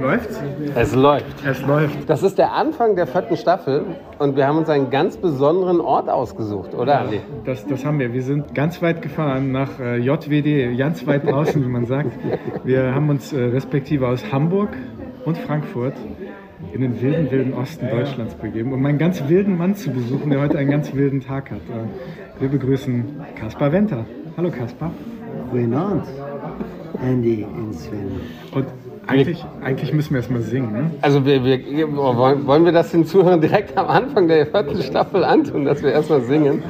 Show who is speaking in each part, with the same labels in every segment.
Speaker 1: Läuft's?
Speaker 2: Es läuft.
Speaker 1: Es läuft.
Speaker 2: Das ist der Anfang der vierten Staffel und wir haben uns einen ganz besonderen Ort ausgesucht, oder Andi?
Speaker 1: Das, das haben wir. Wir sind ganz weit gefahren nach äh, JWD, ganz weit draußen, wie man sagt. Wir haben uns äh, respektive aus Hamburg und Frankfurt in den wilden, wilden Osten Deutschlands begeben, um einen ganz wilden Mann zu besuchen, der heute einen ganz wilden Tag hat. Äh, wir begrüßen Kaspar Venter. Hallo Kaspar.
Speaker 3: Guten Abend, Andy und Sven.
Speaker 1: Und eigentlich, eigentlich müssen wir erstmal singen, ne?
Speaker 2: Also wir, wir, wollen, wollen wir das den Zuhörern direkt am Anfang der vierten Staffel antun, dass wir erstmal singen?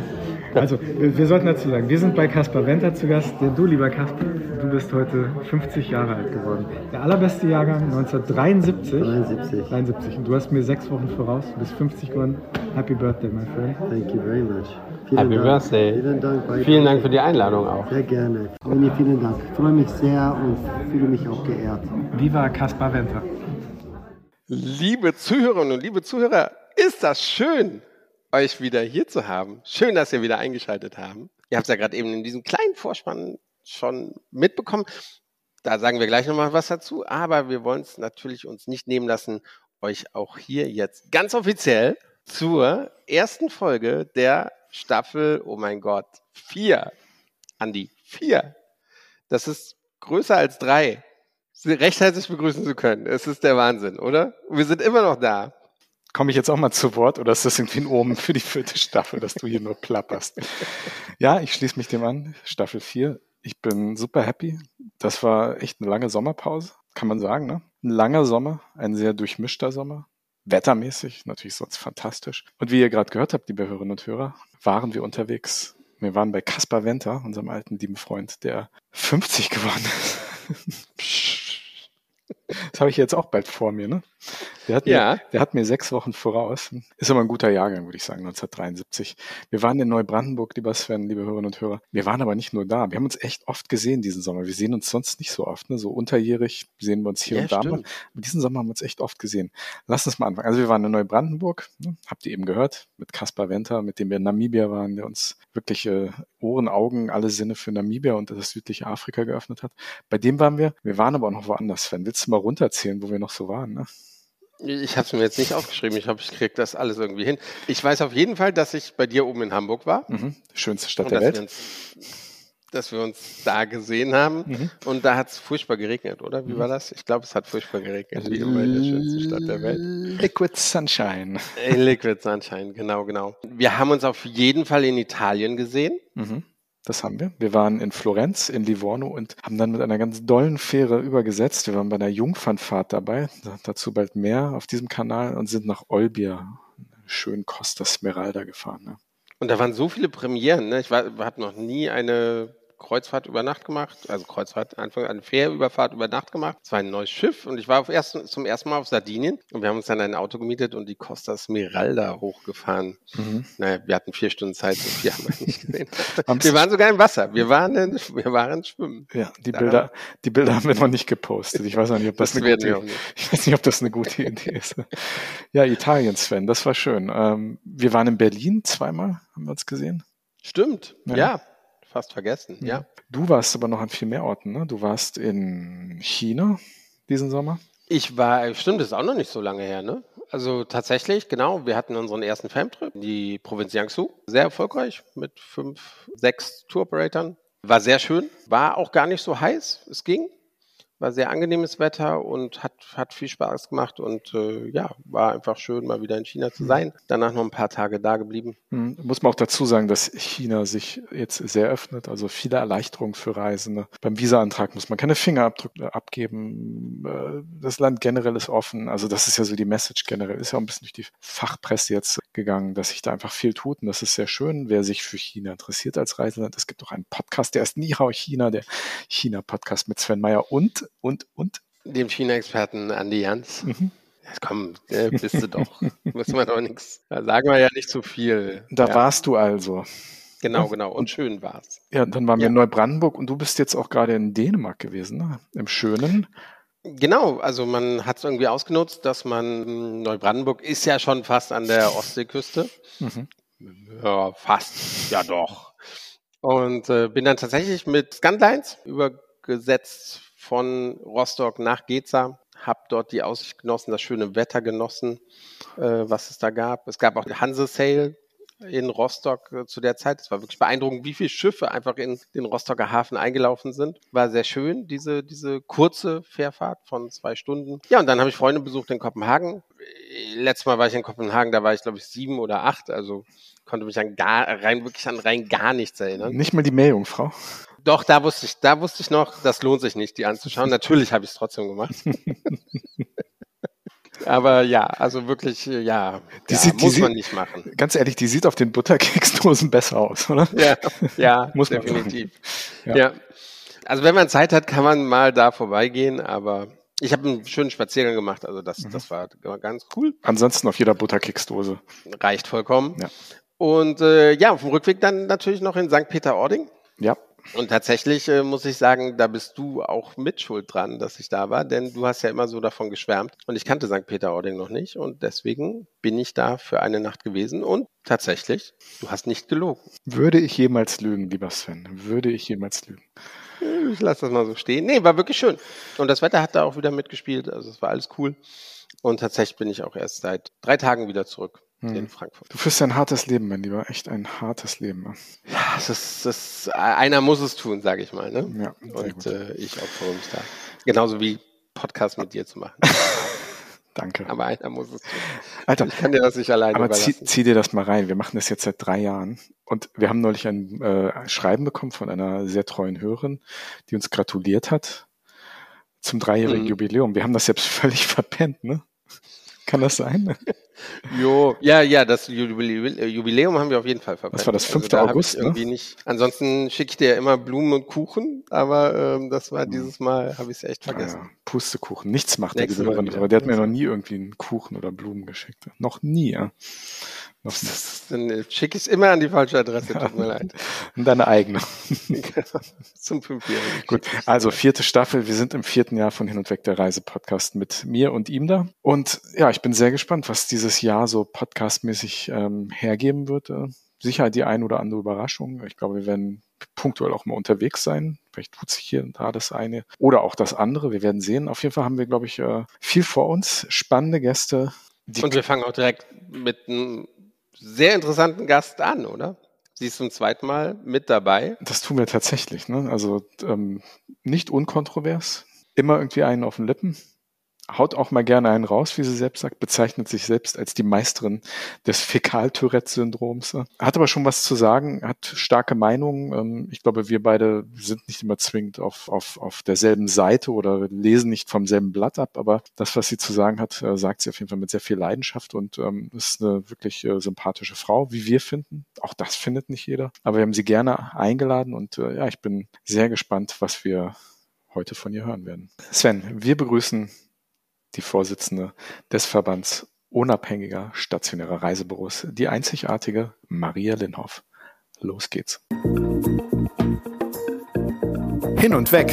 Speaker 1: Also, wir, wir sollten dazu sagen, wir sind bei Caspar Venter zu Gast. Denn du, lieber Caspar, du bist heute 50 Jahre alt geworden. Der allerbeste Jahrgang 1973.
Speaker 3: 73.
Speaker 1: 73. Und du hast mir sechs Wochen voraus. Du bist 50 geworden. Happy Birthday, my friend.
Speaker 3: Thank you very much. Vielen
Speaker 2: Happy
Speaker 3: Dank.
Speaker 2: Birthday.
Speaker 3: Vielen Dank.
Speaker 2: Vielen Dank für die Einladung auch.
Speaker 3: Sehr gerne. René, vielen Dank. Ich freue mich sehr und fühle mich auch geehrt.
Speaker 1: Viva Caspar Venter.
Speaker 2: Liebe Zuhörerinnen und liebe Zuhörer, ist das schön, euch wieder hier zu haben. Schön, dass ihr wieder eingeschaltet haben. Ihr habt es ja gerade eben in diesem kleinen Vorspann schon mitbekommen. Da sagen wir gleich nochmal was dazu. Aber wir wollen es natürlich uns nicht nehmen lassen, euch auch hier jetzt ganz offiziell zur ersten Folge der Staffel, oh mein Gott, vier. Andi, vier. Das ist größer als drei. Sie recht herzlich begrüßen zu können. Es ist der Wahnsinn, oder? Wir sind immer noch da.
Speaker 4: Komme ich jetzt auch mal zu Wort oder ist das irgendwie ein Omen für die vierte Staffel, dass du hier nur plapperst? Ja, ich schließe mich dem an. Staffel 4. Ich bin super happy. Das war echt eine lange Sommerpause, kann man sagen. Ne? Ein langer Sommer, ein sehr durchmischter Sommer. Wettermäßig natürlich sonst fantastisch. Und wie ihr gerade gehört habt, liebe Hörerinnen und Hörer, waren wir unterwegs. Wir waren bei Caspar Venter, unserem alten lieben Freund, der 50 geworden ist. Das habe ich jetzt auch bald vor mir, ne? Der hat,
Speaker 2: Ja.
Speaker 4: mir, der hat mir sechs Wochen voraus. Ist aber ein guter Jahrgang, würde ich sagen, 1973. Wir waren in Neubrandenburg, lieber Sven, liebe Hörerinnen und Hörer. Wir waren aber nicht nur da. Wir haben uns echt oft gesehen diesen Sommer. Wir sehen uns sonst nicht so oft, ne? So unterjährig sehen wir uns hier
Speaker 2: Ja,
Speaker 4: und da mal. Aber diesen Sommer haben wir uns echt oft gesehen. Lass uns mal anfangen. Also wir waren in Neubrandenburg, ne? habt ihr eben gehört, mit Kaspar Venter, mit dem wir in Namibia waren, der uns wirklich äh, Ohren, Augen, alle Sinne für Namibia und das südliche Afrika geöffnet hat. Bei dem waren wir. Wir waren aber auch noch woanders, Sven. Willst du mal runterzählen, wo wir noch so waren? Ne?
Speaker 2: Ich habe es mir jetzt nicht aufgeschrieben. Ich hoffe, ich kriege das alles irgendwie hin. Ich weiß auf jeden Fall, dass ich bei dir oben in Hamburg war.
Speaker 4: Mhm. Schönste Stadt der
Speaker 2: dass wir,
Speaker 4: Welt.
Speaker 2: uns, dass wir uns da gesehen haben.
Speaker 4: Mhm.
Speaker 2: Und da hat es furchtbar geregnet, oder? Wie war das? Ich glaube, es hat furchtbar geregnet, wie immer in der schönsten Stadt der Welt.
Speaker 4: Liquid Sunshine.
Speaker 2: In Liquid Sunshine, genau, genau. Wir haben uns auf jeden Fall in Italien gesehen.
Speaker 4: Mhm. Das haben wir. Wir waren in Florenz, in Livorno und haben dann mit einer ganz dollen Fähre übergesetzt. Wir waren bei einer Jungfernfahrt dabei, da- dazu bald mehr auf diesem Kanal und sind nach Olbia, schön Costa Smeralda gefahren. Ne?
Speaker 2: Und da waren so viele Premieren. Ne? Ich habe noch nie eine Kreuzfahrt über Nacht gemacht, also Kreuzfahrt, Anfang eine Fährüberfahrt über Nacht gemacht. Es war ein neues Schiff und ich war auf erst, zum ersten Mal auf Sardinien und wir haben uns dann ein Auto gemietet und die Costa Smeralda hochgefahren.
Speaker 4: Mhm.
Speaker 2: Naja, wir hatten vier Stunden Zeit, so viel haben wir nicht gesehen. Wir waren sogar im Wasser. Wir waren, in, wir waren schwimmen.
Speaker 4: Ja, die
Speaker 2: Da-
Speaker 4: Bilder, die Bilder haben wir noch nicht gepostet. Ich weiß noch nicht, ob das,
Speaker 2: Das
Speaker 4: eine gute, ich weiß nicht, ob das eine gute Idee ist. Ja, Italien, Sven, das war schön. Ähm, wir waren in Berlin zweimal, haben wir uns gesehen.
Speaker 2: Stimmt,
Speaker 4: Ja.
Speaker 2: ja. Fast vergessen, ja.
Speaker 4: Du warst aber noch an viel mehr Orten, ne? Du warst in China diesen Sommer.
Speaker 2: Ich war, stimmt, das ist auch noch nicht so lange her, ne? Also tatsächlich, genau, wir hatten unseren ersten Famtrip, in die Provinz Jiangsu. Sehr erfolgreich mit fünf, sechs Tour-Operatoren. War sehr schön, war auch gar nicht so heiß, es ging. War sehr angenehmes Wetter und hat, hat viel Spaß gemacht und äh, ja, war einfach schön, mal wieder in China zu sein. Danach noch ein paar Tage da geblieben.
Speaker 4: Hm, Muss man auch dazu sagen, dass China sich jetzt sehr öffnet, also viele Erleichterungen für Reisende. Beim Visa-Antrag muss man keine Fingerabdrücke abgeben. Äh, Das Land generell ist offen. Also das ist ja so die Message generell. Ist ja auch ein bisschen durch die Fachpresse jetzt gegangen, dass sich da einfach viel tut. Und das ist sehr schön, wer sich für China interessiert als Reiseland. Es gibt auch einen Podcast, der ist Nihao China, der China-Podcast mit Sven Meyer und, und, und.
Speaker 2: Dem China-Experten Andi Jans.
Speaker 4: Mhm.
Speaker 2: Komm, äh, bist du doch. Müssen wir doch nichts. Da sagen wir ja nicht zu viel.
Speaker 4: Da
Speaker 2: ja,
Speaker 4: warst du also.
Speaker 2: Genau, genau. Und schön war's.
Speaker 4: Ja, dann waren wir
Speaker 2: Ja.
Speaker 4: in Neubrandenburg und du bist jetzt auch gerade in Dänemark gewesen, ne? Im Schönen.
Speaker 2: Genau, also man hat es irgendwie ausgenutzt, dass man Neubrandenburg ist ja schon fast an der Ostseeküste.
Speaker 4: Mhm.
Speaker 2: Ja, fast. Ja, doch. Und äh, bin dann tatsächlich mit Scanlines übergesetzt von Rostock nach Geza. habe dort die Aussicht genossen, das schöne Wetter genossen, äh, was es da gab. Es gab auch die Hanse Sale in Rostock äh, zu der Zeit. Es war wirklich beeindruckend, wie viele Schiffe einfach in den Rostocker Hafen eingelaufen sind. War sehr schön, diese, diese kurze Fährfahrt von zwei Stunden. Ja, und dann habe ich Freunde besucht in Kopenhagen. Letztes Mal war ich in Kopenhagen, da war ich, glaube ich, sieben oder acht. Also konnte mich an gar, rein, wirklich an rein gar nichts erinnern.
Speaker 4: Nicht mal die Meerjungfrau.
Speaker 2: Doch, da wusste ich, da wusste ich noch, das lohnt sich nicht, die anzuschauen. Natürlich habe ich es trotzdem gemacht. Aber ja, also wirklich, ja,
Speaker 4: Die
Speaker 2: ja
Speaker 4: sieht- die
Speaker 2: muss man
Speaker 4: sieht-
Speaker 2: nicht machen.
Speaker 4: Ganz ehrlich, die sieht auf den Butterkeksdosen besser aus, oder?
Speaker 2: Ja, ja,
Speaker 4: Muss man
Speaker 2: definitiv.
Speaker 4: Ja.
Speaker 2: Ja. Also wenn man Zeit hat, kann man mal da vorbeigehen, aber ich habe einen schönen Spaziergang gemacht, also das,
Speaker 4: Mhm.
Speaker 2: das war ganz cool.
Speaker 4: Ansonsten auf jeder Butterkeksdose.
Speaker 2: Reicht vollkommen.
Speaker 4: Ja.
Speaker 2: Und äh, ja, auf dem Rückweg dann natürlich noch in St. Peter-Ording.
Speaker 4: Ja,
Speaker 2: Und tatsächlich äh, muss ich sagen, da bist du auch mit schuld dran, dass ich da war, denn du hast ja immer so davon geschwärmt. Und ich kannte St. Peter-Ording noch nicht und deswegen bin ich da für eine Nacht gewesen und tatsächlich, du hast nicht gelogen.
Speaker 4: würde ich jemals lügen, lieber Sven? Würde ich jemals lügen?
Speaker 2: Ich lasse das mal so stehen. Nee, war wirklich schön. Und das Wetter hat da auch wieder mitgespielt, also es war alles cool. Und tatsächlich bin ich auch erst seit drei Tagen wieder zurück
Speaker 4: Hm.
Speaker 2: in Frankfurt.
Speaker 4: Du führst ein hartes Leben, mein Lieber. Echt ein hartes Leben.
Speaker 2: Ja, es ist, es ist, einer muss es tun, sage ich mal. Ne?
Speaker 4: Ja,
Speaker 2: Und äh, ich opfere mich da. Genauso wie Podcast mit dir zu machen.
Speaker 4: Danke.
Speaker 2: Aber einer muss es tun.
Speaker 4: Alter,
Speaker 2: Ich kann dir das nicht alleine
Speaker 4: aber zieh, zieh dir das mal rein. Wir machen das jetzt seit drei Jahren. Und wir haben neulich ein äh, Schreiben bekommen von einer sehr treuen Hörerin, die uns gratuliert hat zum dreijährigen
Speaker 2: Mhm.
Speaker 4: Jubiläum. Wir haben das jetzt völlig verpennt, ne? Kann das sein?
Speaker 2: Jo, ja, ja, das Jubiläum, haben wir auf jeden Fall verpasst.
Speaker 4: Was war das, 5.
Speaker 2: da hab
Speaker 4: August, ne?
Speaker 2: nicht. Ansonsten schicke ich dir ja immer Blumen und Kuchen, aber ähm, das war dieses Mal, habe ich es echt vergessen.
Speaker 4: Ja, Pustekuchen. Nichts macht der
Speaker 2: Mal
Speaker 4: Hörer.
Speaker 2: wieder.
Speaker 4: Aber der hat mir noch nie irgendwie einen Kuchen oder Blumen geschickt. Noch nie, ja. Noch nie.
Speaker 2: Dann schicke ich es immer an die falsche Adresse, tut mir leid.
Speaker 4: Und deine eigene.
Speaker 2: Zum Fünfjährigen.
Speaker 4: Gut, also vierte Staffel. Wir sind im vierten Jahr von Hin und Weg der Reise-Podcast mit mir und ihm da. Und ja, ich bin sehr gespannt, was dieses Jahr so podcastmäßig ähm, hergeben wird. Äh, sicher die ein oder andere Überraschung. Ich glaube, wir werden punktuell auch mal unterwegs sein. Vielleicht tut sich hier und da das eine oder auch das andere. Wir werden sehen. Auf jeden Fall haben wir, glaube ich, äh, viel vor uns. Spannende Gäste.
Speaker 2: Und wir fangen auch direkt mit einem sehr interessanten Gast an, oder? Sie ist zum zweiten Mal mit dabei.
Speaker 4: Das tun wir tatsächlich. Ne? Also ähm, nicht unkontrovers, immer irgendwie einen auf den Lippen. Haut auch mal gerne einen raus, wie sie selbst sagt, bezeichnet sich selbst als die Meisterin des Fäkal-Tourette-Syndroms. Hat aber schon was zu sagen, hat starke Meinungen. Ähm, Ich glaube, wir beide sind nicht immer zwingend auf, auf, auf derselben Seite oder lesen nicht vom selben Blatt ab, aber das, was sie zu sagen hat, äh, sagt sie auf jeden Fall mit sehr viel Leidenschaft und ähm, ist eine wirklich äh, sympathische Frau, wie wir finden. Auch das findet nicht jeder. Aber wir haben sie gerne eingeladen und äh, ja, ich bin sehr gespannt, was wir heute von ihr hören werden. Sven, wir begrüßen die Vorsitzende des Verbands unabhängiger stationärer Reisebüros, die einzigartige Maria Linhoff. Los geht's. Hin und weg.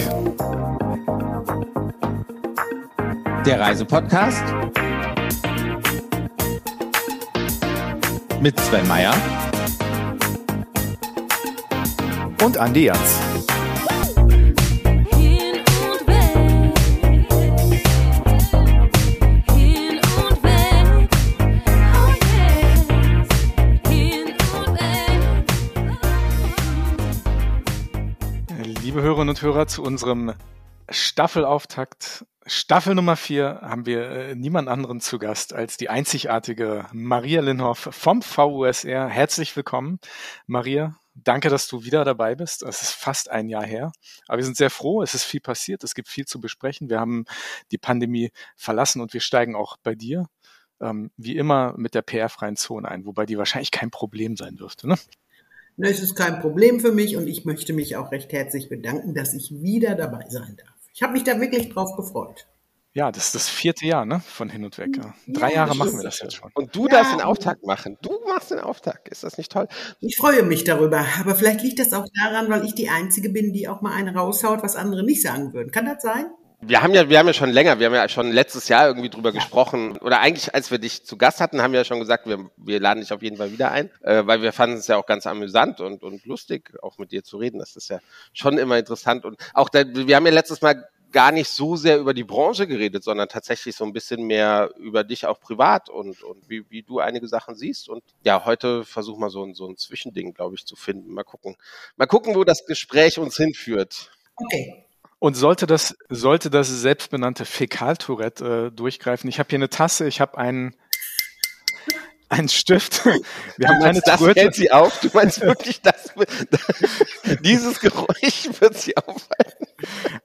Speaker 5: Der Reisepodcast mit Sven Meyer
Speaker 4: Und Andi Jans. Liebe Hörerinnen und Hörer, zu unserem Staffelauftakt, Staffel Nummer 4, haben wir äh, niemand anderen zu Gast als die einzigartige Maria Linhoff vom VUSR. Herzlich willkommen, Maria. Danke, dass du wieder dabei bist. Es ist fast ein Jahr her. Aber wir sind sehr froh. Es ist viel passiert. Es gibt viel zu besprechen. Wir haben die Pandemie verlassen und wir steigen auch bei dir, ähm, wie immer, mit der PR-freien Zone ein, wobei die wahrscheinlich kein Problem sein dürfte. Ne?
Speaker 6: Na, Es ist kein Problem für mich und ich möchte mich auch recht herzlich bedanken, dass ich wieder dabei sein darf. Ich habe mich da wirklich drauf gefreut.
Speaker 4: Ja, das ist das vierte Jahr ne? von hin und weg. Drei
Speaker 6: Ja,
Speaker 4: Jahre machen wir das jetzt schon.
Speaker 2: Und du
Speaker 6: Ja.
Speaker 2: darfst den Auftakt machen. Du machst den Auftakt. Ist das nicht toll?
Speaker 6: Ich freue mich darüber, aber vielleicht liegt das auch daran, weil ich die Einzige bin, die auch mal eine raushaut, was andere nicht sagen würden. Kann das sein?
Speaker 2: Wir haben ja, wir haben ja schon länger, wir haben ja schon letztes Jahr irgendwie drüber gesprochen. Oder eigentlich, als wir dich zu Gast hatten, haben wir ja schon gesagt, wir, wir laden dich auf jeden Fall wieder ein, äh, weil wir fanden es ja auch ganz amüsant und, und lustig, auch mit dir zu reden. Das ist ja schon immer interessant. Und auch, da, wir haben ja letztes Mal gar nicht so sehr über die Branche geredet, sondern tatsächlich so ein bisschen mehr über dich auch privat und, und wie, wie du einige Sachen siehst. Und ja, heute versuchen wir so ein, so ein Zwischending, glaube ich, zu finden. Mal gucken. Mal gucken, wo das Gespräch uns hinführt.
Speaker 6: Okay.
Speaker 4: Und sollte das, sollte das selbstbenannte Fäkaltourette äh, durchgreifen? Ich habe hier eine Tasse, ich habe einen, einen Stift. Wir haben
Speaker 2: meinst, das
Speaker 4: Tourette.
Speaker 2: hält sie auf? Du meinst wirklich, das, dieses Geräusch wird sie aufhalten?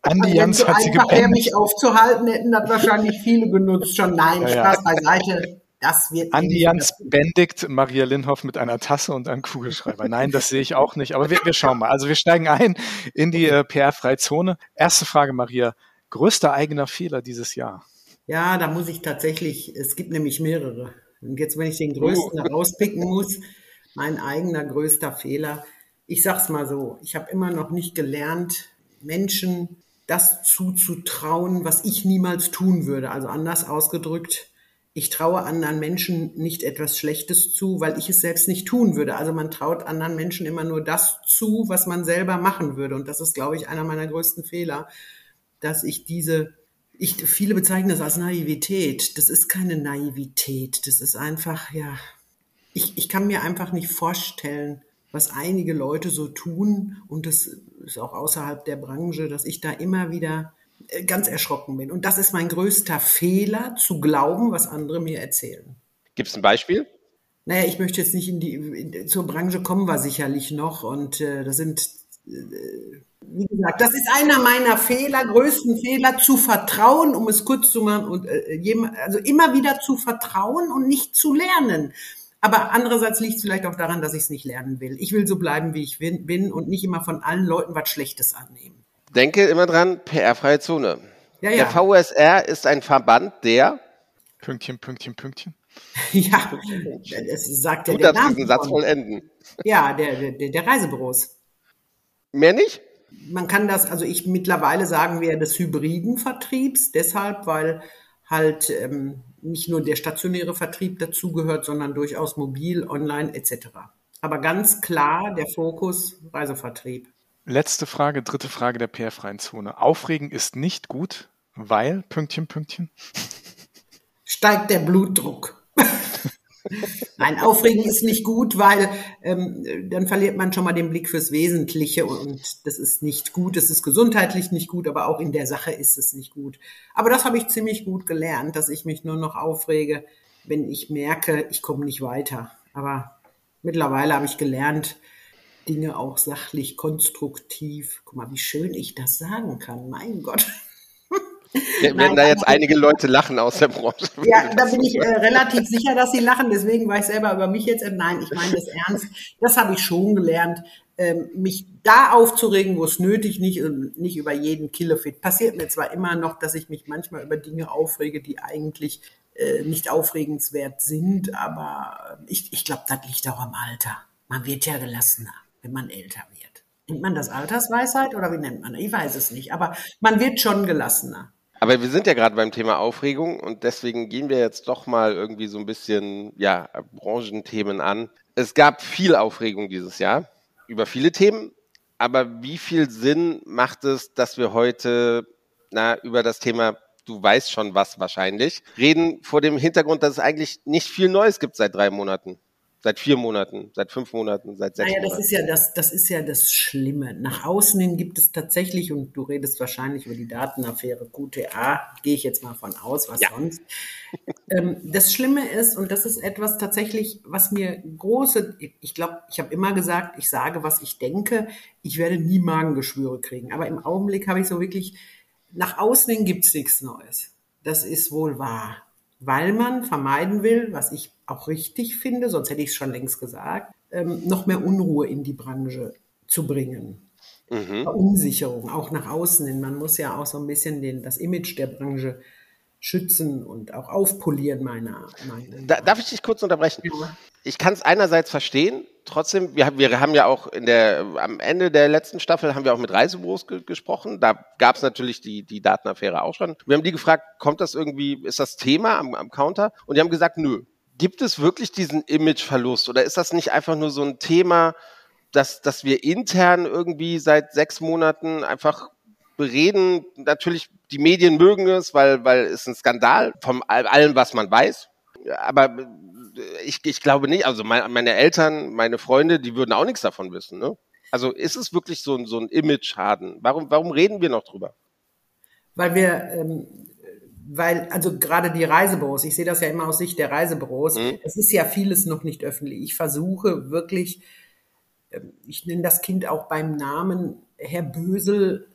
Speaker 4: Andi
Speaker 6: Also wenn
Speaker 4: Jans
Speaker 6: so
Speaker 4: hat sie
Speaker 6: einfach wäre,
Speaker 4: gebändigt.
Speaker 6: mich aufzuhalten, hätten das wahrscheinlich viele genutzt schon. Nein,
Speaker 4: Ja, ja.
Speaker 6: Spaß beiseite. Das wird
Speaker 4: Andi
Speaker 6: nicht
Speaker 4: Jans bändigt Maria Linhoff mit einer Tasse und einem Kugelschreiber. Nein, das sehe ich auch nicht. Aber wir, wir schauen mal. Also wir steigen ein in die äh, PR-freie Zone. Erste Frage, Maria. Größter eigener Fehler dieses Jahr?
Speaker 6: Ja, da muss ich tatsächlich, es gibt nämlich mehrere. Und jetzt, wenn ich den größten rauspicken muss, mein eigener größter Fehler. Ich sag's mal so, ich habe immer noch nicht gelernt, Menschen das zuzutrauen, was ich niemals tun würde. Also anders ausgedrückt, ich traue anderen Menschen nicht etwas Schlechtes zu, weil ich es selbst nicht tun würde. Also man traut anderen Menschen immer nur das zu, was man selber machen würde. Und das ist, glaube ich, einer meiner größten Fehler, dass ich diese, ich, viele bezeichnen das als Naivität. Das ist keine Naivität. Das ist einfach, ja, ich, ich kann mir einfach nicht vorstellen, was einige Leute so tun. Und das ist auch außerhalb der Branche, dass ich da immer wieder ganz erschrocken bin. Und das ist mein größter Fehler, zu glauben, was andere mir erzählen.
Speaker 2: Gibt es ein Beispiel?
Speaker 6: Naja, ich möchte jetzt nicht in die, in, zur Branche kommen wir sicherlich noch und äh, das sind, äh, wie gesagt, das ist einer meiner Fehler, größten Fehler, zu vertrauen, um es kurz zu machen und äh, jem- also immer wieder zu vertrauen und nicht zu lernen. Aber andererseits liegt es vielleicht auch daran, dass ich es nicht lernen will. Ich will so bleiben, wie ich bin, bin und nicht immer von allen Leuten was Schlechtes annehmen.
Speaker 2: Denke immer dran, PR-freie Zone.
Speaker 6: Ja,
Speaker 2: Der
Speaker 6: ja,
Speaker 2: VSR ist ein Verband, der,
Speaker 4: Pünktchen, Pünktchen, Pünktchen.
Speaker 6: ja, das sagt ja
Speaker 2: du
Speaker 6: der Name
Speaker 2: diesen Satz vollenden.
Speaker 6: Ja, der, der, der Reisebüros.
Speaker 2: Mehr nicht?
Speaker 6: man kann das, also ich mittlerweile sagen wir des hybriden Vertriebs, deshalb, weil halt ähm, nicht nur der stationäre Vertrieb dazugehört, sondern durchaus mobil, online etc. Aber ganz klar der Fokus Reisevertrieb.
Speaker 4: Letzte Frage, dritte Frage der PR-freien Zone. Aufregen ist nicht gut, weil, Pünktchen, Pünktchen.
Speaker 6: Steigt der Blutdruck. Nein, Aufregen ist nicht gut, weil ähm, dann verliert man schon mal den Blick fürs Wesentliche und das ist nicht gut. Es ist gesundheitlich nicht gut, aber auch in der Sache ist es nicht gut. Aber das habe ich ziemlich gut gelernt, dass ich mich nur noch aufrege, wenn ich merke, ich komme nicht weiter. Aber mittlerweile habe ich gelernt, Dinge auch sachlich, konstruktiv. Guck mal, wie schön ich das sagen kann. Mein Gott.
Speaker 2: Wir-
Speaker 6: Nein,
Speaker 2: Werden da jetzt einige Leute lachen aus der Branche.
Speaker 6: Ja, da bin ich äh, relativ sicher, dass sie lachen. Deswegen war ich selber über mich jetzt. Nein, ich meine das ernst. Das habe ich schon gelernt, ähm, mich da aufzuregen, wo es nötig nicht nicht über jeden Killefit. Passiert mir zwar immer noch, dass ich mich manchmal über Dinge aufrege, die eigentlich äh, nicht aufregenswert sind, aber äh, ich, ich glaube, das liegt auch am Alter. Man wird ja gelassener, wenn man älter wird. Nennt man das Altersweisheit oder wie nennt man das? Ich weiß es nicht, aber man wird schon gelassener.
Speaker 2: Aber wir sind ja gerade beim Thema Aufregung und deswegen gehen wir jetzt doch mal irgendwie so ein bisschen, ja, Branchenthemen an. Es gab viel Aufregung dieses Jahr über viele Themen, aber wie viel Sinn macht es, dass wir heute, na, über das Thema, du weißt schon was wahrscheinlich, reden vor dem Hintergrund, dass es eigentlich nicht viel Neues gibt seit drei Monaten, seit vier Monaten, seit fünf Monaten, seit sechs
Speaker 6: Naja, das
Speaker 2: Monaten.
Speaker 6: ist ja das, das ist ja das Schlimme. Nach außen hin gibt es tatsächlich, und du redest wahrscheinlich über die Datenaffäre QTA, gehe ich jetzt mal von aus, was
Speaker 2: Ja.
Speaker 6: sonst. Ähm, das Schlimme ist, und das ist etwas tatsächlich, was mir große, ich glaube, ich habe immer gesagt, ich sage, was ich denke, ich werde nie Magengeschwüre kriegen. Aber im Augenblick habe ich so wirklich, nach außen hin gibt es nichts Neues. Das ist wohl wahr. Weil man vermeiden will, was ich auch richtig finde, sonst hätte ich es schon längst gesagt, ähm, noch mehr Unruhe in die Branche zu bringen.
Speaker 2: Mhm.
Speaker 6: Verunsicherung, auch nach außen hin. Man muss ja auch so ein bisschen den, das Image der Branche schützen und auch aufpolieren, meiner Meinung nach.
Speaker 2: Da, darf ich dich kurz unterbrechen?
Speaker 6: Ja.
Speaker 2: Ich kann es einerseits verstehen, trotzdem, wir, haben- wir haben ja auch in der, am Ende der letzten Staffel haben wir auch mit Reisebüros ge gesprochen. Da gab es natürlich die, die Datenaffäre auch schon. Wir haben die gefragt, kommt das irgendwie, ist das Thema am, am Counter? Und die haben gesagt, nö. Gibt es wirklich diesen Imageverlust oder ist das nicht einfach nur so ein Thema, dass, dass wir intern irgendwie seit sechs Monaten einfach bereden. Natürlich, die Medien mögen es, weil, weil es ein Skandal von all- allem, was man weiß. Aber ich, ich glaube nicht, also mein, meine Eltern, meine Freunde, die würden auch nichts davon wissen. Ne? Also ist es wirklich so ein, so ein Image-Schaden? Warum, warum reden wir noch drüber?
Speaker 6: Weil wir, ähm, weil, also gerade die Reisebüros, ich sehe das ja immer aus Sicht der Reisebüros, es ist ja vieles noch nicht öffentlich. Ich versuche wirklich, ähm, ich nenne das Kind auch beim Namen, Herr Bösel,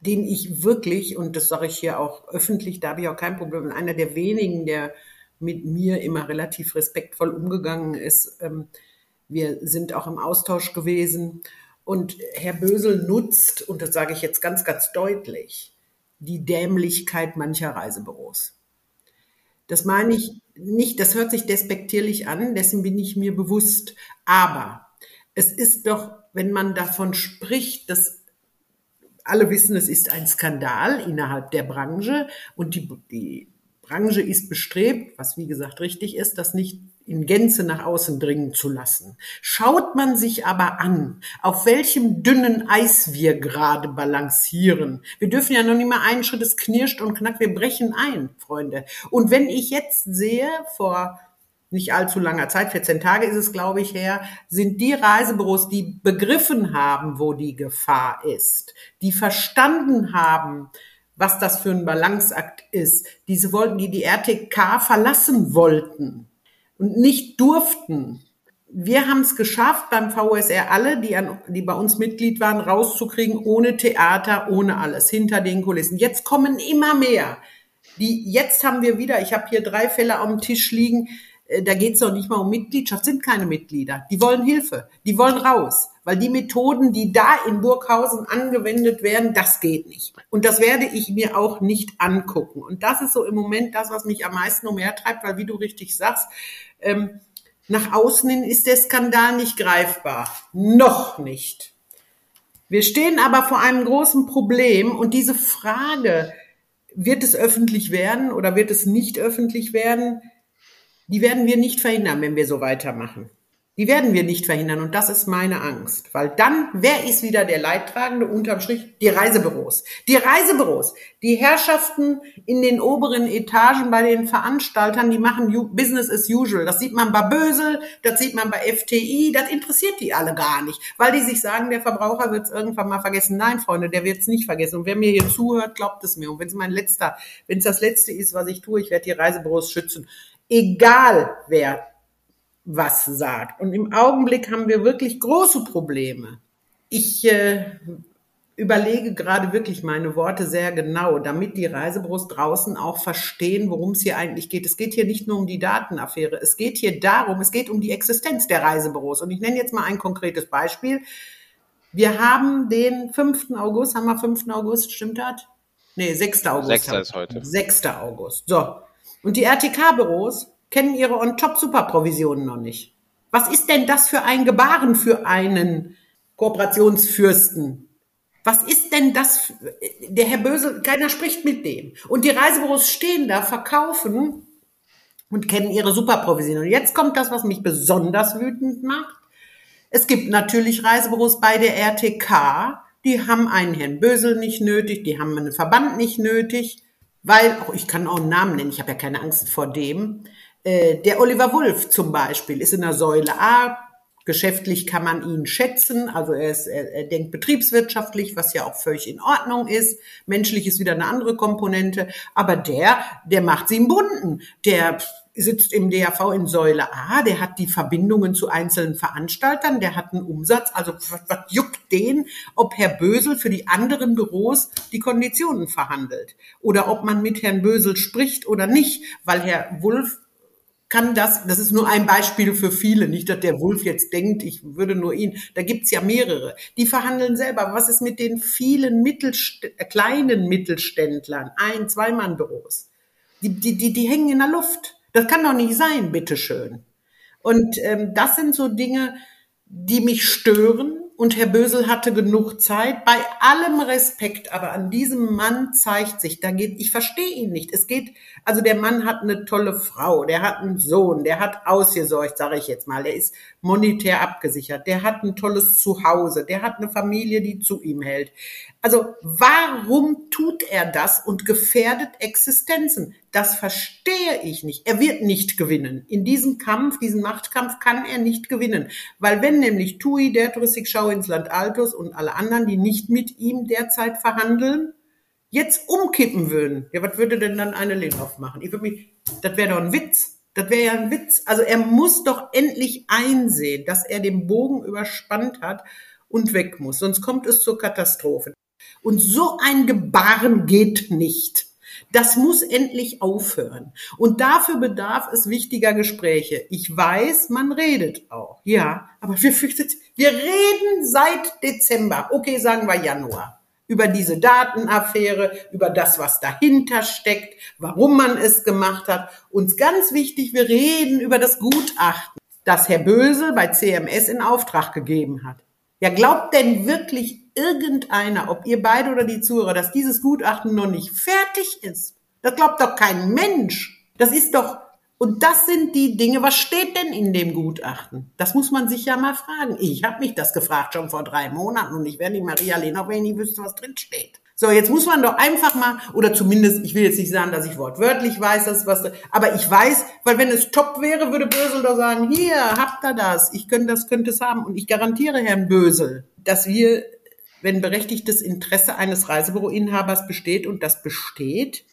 Speaker 6: den ich wirklich, und das sage ich hier auch öffentlich, da habe ich auch kein Problem, einer der wenigen, der mit mir immer relativ respektvoll umgegangen ist. Ähm, wir sind auch im Austausch gewesen. Und Herr Bösel nutzt, und das sage ich jetzt ganz, ganz deutlich, die Dämlichkeit mancher Reisebüros. Das meine ich nicht, das hört sich despektierlich an, dessen bin ich mir bewusst. Aber es ist doch, wenn man davon spricht, dass alle wissen, es ist ein Skandal innerhalb der Branche und die, die Branche ist bestrebt, was wie gesagt richtig ist, das nicht in Gänze nach außen dringen zu lassen. Schaut man sich aber an, auf welchem dünnen Eis wir gerade balancieren. Wir dürfen ja noch nicht mal einen Schritt, es knirscht und knackt, wir brechen ein, Freunde. Und wenn ich jetzt sehe, vor nicht allzu langer Zeit, 14 Tage ist es, glaube ich, her, sind die Reisebüros, die begriffen haben, wo die Gefahr ist, die verstanden haben, was das für ein Balanceakt ist. Diese wollten, die die RTK verlassen wollten und nicht durften. Wir haben es geschafft, beim VSR alle, die, an, die bei uns Mitglied waren, rauszukriegen, ohne Theater, ohne alles, hinter den Kulissen. Jetzt kommen immer mehr. Die, jetzt haben wir wieder, ich habe hier drei Fälle am Tisch liegen, da geht es noch nicht mal um Mitgliedschaft, sind keine Mitglieder. Die wollen Hilfe, die wollen raus, weil die Methoden, die da in Burghausen angewendet werden, das geht nicht. Und das werde ich mir auch nicht angucken. Und das ist so im Moment das, was mich am meisten umhertreibt, weil wie du richtig sagst, ähm, nach außen hin ist der Skandal nicht greifbar. Noch nicht. Wir stehen aber vor einem großen Problem und diese Frage, wird es öffentlich werden oder wird es nicht öffentlich werden, die werden wir nicht verhindern, wenn wir so weitermachen. Die werden wir nicht verhindern und das ist meine Angst, weil dann, wer ist wieder der Leidtragende unterm Strich? Die Reisebüros. Die Reisebüros, die Herrschaften in den oberen Etagen bei den Veranstaltern, die machen Business as usual. Das sieht man bei Bösel, das sieht man bei FTI, das interessiert die alle gar nicht, weil die sich sagen, der Verbraucher wird es irgendwann mal vergessen. Nein, Freunde, der wird es nicht vergessen. Und wer mir hier zuhört, glaubt es mir. Und wenn es mein letzter, wenn es das letzte ist, was ich tue, ich werde die Reisebüros schützen. Egal wer was sagt. Und im Augenblick haben wir wirklich große Probleme. Ich äh, überlege gerade wirklich meine Worte sehr genau, damit die Reisebüros draußen auch verstehen, worum es hier eigentlich geht. Es geht hier nicht nur um die Datenaffäre, es geht hier darum, es geht um die Existenz der Reisebüros. Und ich nenne jetzt mal ein konkretes Beispiel. Wir haben den 5. August, haben wir 5. August, stimmt das? Nee, 6. August.
Speaker 2: 6.
Speaker 6: haben
Speaker 2: ist heute.
Speaker 6: 6. August. So. Und die RTK-Büros kennen ihre On-Top-Superprovisionen noch nicht. Was ist denn das für ein Gebaren für einen Kooperationsfürsten? Was ist denn das? Der Herr Bösel, keiner spricht mit dem. Und die Reisebüros stehen da, verkaufen und kennen ihre Superprovisionen. Und jetzt kommt das, was mich besonders wütend macht. Es gibt natürlich Reisebüros bei der RTK, die haben einen Herrn Bösel nicht nötig, die haben einen Verband nicht nötig, weil, oh, ich kann auch einen Namen nennen, ich habe ja keine Angst vor dem. Äh, der Oliver Wulff zum Beispiel ist in der Säule A. Geschäftlich kann man ihn schätzen, also er, ist, er, er denkt betriebswirtschaftlich, was ja auch völlig in Ordnung ist. Menschlich ist wieder eine andere Komponente, aber der, der macht sie im Bunten. Der sitzt im DAV in Säule A, der hat die Verbindungen zu einzelnen Veranstaltern, der hat einen Umsatz, also was, was juckt den, ob Herr Bösel für die anderen Büros die Konditionen verhandelt oder ob man mit Herrn Bösel spricht oder nicht, weil Herr Wulff kann das, das ist nur ein Beispiel für viele, nicht, dass der Wulff jetzt denkt, ich würde nur ihn, da gibt's ja mehrere, die verhandeln selber. Was ist mit den vielen Mittelst äh, kleinen Mittelständlern, ein-, Zweimann-Büros? Die, die, die, die hängen in der Luft. Das kann doch nicht sein, bitteschön. Und ähm, das sind so Dinge, die mich stören, und Herr Bösel hatte genug Zeit. Bei allem Respekt, aber an diesem Mann zeigt sich, da geht, ich verstehe ihn nicht. Es geht, also der Mann hat eine tolle Frau, der hat einen Sohn, der hat ausgesorgt, sage ich jetzt mal, der ist monetär abgesichert, der hat ein tolles Zuhause, der hat eine Familie, die zu ihm hält. Also warum tut er das und gefährdet Existenzen? Das verstehe ich nicht. Er wird nicht gewinnen. In diesem Kampf, diesen Machtkampf kann er nicht gewinnen. Weil wenn nämlich Tui, der Touristikschau ins Land Altos und alle anderen, die nicht mit ihm derzeit verhandeln, jetzt umkippen würden, ja, was würde denn dann eine Linhoff machen? Ich würde mich, das wäre doch ein Witz. Das wäre ja ein Witz. Also er muss doch endlich einsehen, dass er den Bogen überspannt hat und weg muss. Sonst kommt es zur Katastrophe. Und so ein Gebaren geht nicht. Das muss endlich aufhören. Und dafür bedarf es wichtiger Gespräche. Ich weiß, man redet auch. Ja, aber wir, wir reden seit Dezember. Okay, sagen wir Januar. Über diese Datenaffäre, über das, was dahinter steckt, warum man es gemacht hat. Uns ganz wichtig, wir reden über das Gutachten, das Herr Bösel bei CMS in Auftrag gegeben hat. Ja, glaubt denn wirklich irgendeiner, ob ihr beide oder die Zuhörer, dass dieses Gutachten noch nicht fertig ist? Das glaubt doch kein Mensch. Das ist doch, und das sind die Dinge, was steht denn in dem Gutachten? Das muss man sich ja mal fragen. Ich habe mich das gefragt schon vor drei Monaten und ich wäre die Maria Lena, wenn ich nicht wüsste, was drin steht. So, jetzt muss man doch einfach mal, oder zumindest, ich will jetzt nicht sagen, dass ich wortwörtlich weiß, dass was, aber ich weiß, weil wenn es top wäre, würde Bösel doch sagen, hier, habt ihr das, ich könnte das, könnte es haben. Und ich garantiere Herrn Bösel, dass wir, wenn berechtigtes Interesse eines Reisebüroinhabers besteht und das besteht,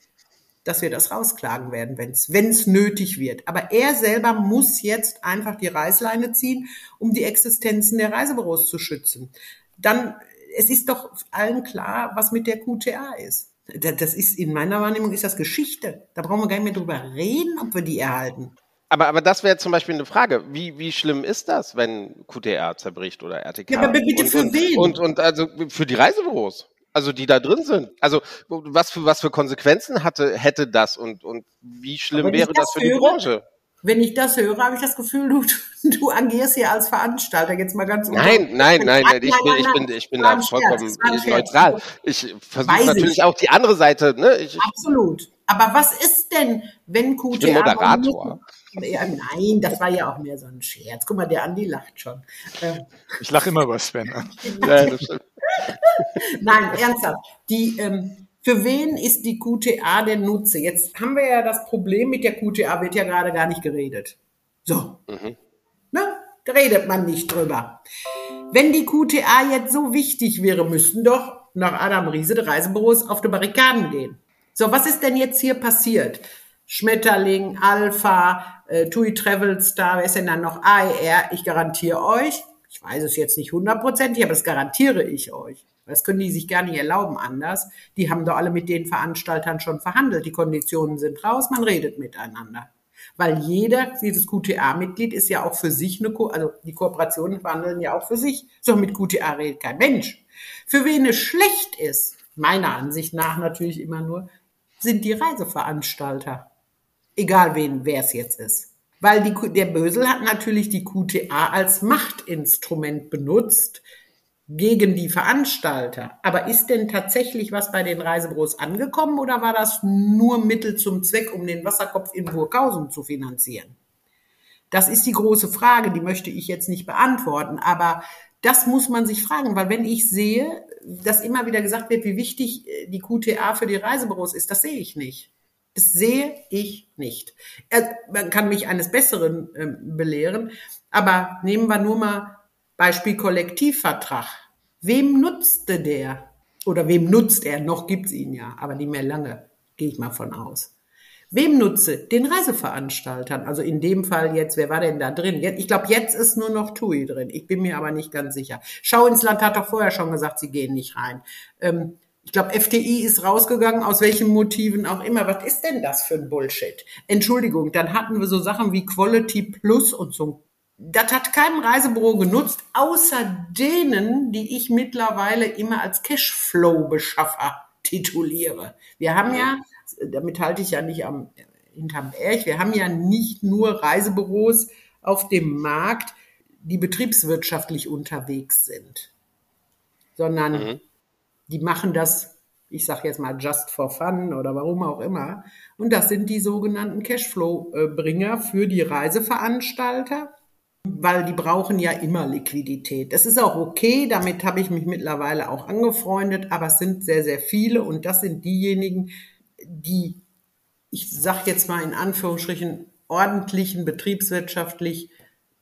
Speaker 6: dass wir das rausklagen werden, wenn es nötig wird. Aber er selber muss jetzt einfach die Reißleine ziehen, um die Existenzen der Reisebüros zu schützen. Dann, es ist doch allen klar, was mit der QTA ist. Da- Das ist in meiner Wahrnehmung ist das Geschichte. Da brauchen wir gar nicht mehr drüber reden, ob wir die erhalten.
Speaker 2: Aber, aber das wäre zum Beispiel eine Frage. Wie, wie schlimm ist das, wenn QTR zerbricht oder RTK?
Speaker 6: Ja, aber bitte
Speaker 2: und,
Speaker 6: für
Speaker 2: und,
Speaker 6: wen?
Speaker 2: Und, und also für die Reisebüros. Also die da drin sind. Also was für was für Konsequenzen hatte hätte das und und wie schlimm wäre das
Speaker 6: das
Speaker 2: für die Branche?
Speaker 6: Wenn ich das höre, habe ich das Gefühl, du, du agierst hier als Veranstalter. Jetzt mal ganz
Speaker 2: Nein, nein, nein, nein, ich bin, ich
Speaker 6: nein.
Speaker 2: bin, ich bin da vollkommen neutral. Ich versuche natürlich
Speaker 6: ich.
Speaker 2: auch die andere Seite, ne? Ich,
Speaker 6: Absolut. Aber was ist denn, wenn QTA...
Speaker 2: Ich bin Moderator.
Speaker 6: Ja, nein, das war ja auch mehr so ein Scherz. Guck mal, der Andi lacht schon. Äh,
Speaker 4: Ich lache immer über Sven.
Speaker 6: Nein, ernsthaft. Die, ähm, für wen ist die QTA der Nutze? Jetzt haben wir ja das Problem mit der QTA, wird ja gerade gar nicht geredet. So. Ne? Da redet man nicht drüber. Wenn die QTA jetzt so wichtig wäre, müssten doch nach Adam Riese die Reisebüros auf die Barrikaden gehen. So, was ist denn jetzt hier passiert? Schmetterling, Alpha, äh, TUI Travel Star, wer ist denn dann noch? AER, ich garantiere euch, ich weiß es jetzt nicht hundertprozentig, aber das garantiere ich euch. Das können die sich gar nicht erlauben anders. Die haben doch alle mit den Veranstaltern schon verhandelt. Die Konditionen sind raus, man redet miteinander. Weil jeder, dieses QTA-Mitglied ist ja auch für sich eine, Ko also die Kooperationen verhandeln ja auch für sich. So mit QTA redet kein Mensch. Für wen es schlecht ist, meiner Ansicht nach natürlich immer nur, sind die Reiseveranstalter. Egal wen, wer es jetzt ist. Weil die, der Bösel hat natürlich die QTA als Machtinstrument benutzt gegen die Veranstalter. Aber ist denn tatsächlich was bei den Reisebüros angekommen oder war das nur Mittel zum Zweck, um den Wasserkopf in Burghausen zu finanzieren? Das ist die große Frage, die möchte ich jetzt nicht beantworten, aber das muss man sich fragen, weil wenn ich sehe, dass immer wieder gesagt wird, wie wichtig äh, die QTA für die Reisebüros ist, das sehe ich nicht. Das sehe ich nicht. Er, man kann mich eines Besseren ähm, belehren, aber nehmen wir nur mal Beispiel Kollektivvertrag. Wem nutzte der? Oder wem nutzt er? Noch gibt's ihn ja, aber nicht mehr lange, gehe ich mal von aus. Wem nutze? Den Reiseveranstaltern. Also in dem Fall jetzt, wer war denn da drin? Ich glaube, jetzt ist nur noch TUI drin. Ich bin mir aber nicht ganz sicher. Schau ins Land hat doch vorher schon gesagt, sie gehen nicht rein. Ähm, ich glaube, FTI ist rausgegangen, aus welchen Motiven auch immer. Was ist denn das für ein Bullshit? Entschuldigung, dann hatten wir so Sachen wie Quality Plus und so. Das hat kein Reisebüro genutzt, außer denen, die ich mittlerweile immer als Cashflow-Beschaffer tituliere. Wir haben ja, damit halte ich ja nicht am, hinterm Berg, wir haben ja nicht nur Reisebüros auf dem Markt, die betriebswirtschaftlich unterwegs sind. sondern
Speaker 2: Mhm.
Speaker 6: die machen das, ich sage jetzt mal just for fun oder warum auch immer. Und das sind die sogenannten Cashflow-Bringer für die Reiseveranstalter, weil die brauchen ja immer Liquidität. Das ist auch okay, damit habe ich mich mittlerweile auch angefreundet, aber es sind sehr, sehr viele und das sind diejenigen, die, ich sage jetzt mal in Anführungsstrichen, ordentlichen betriebswirtschaftlich,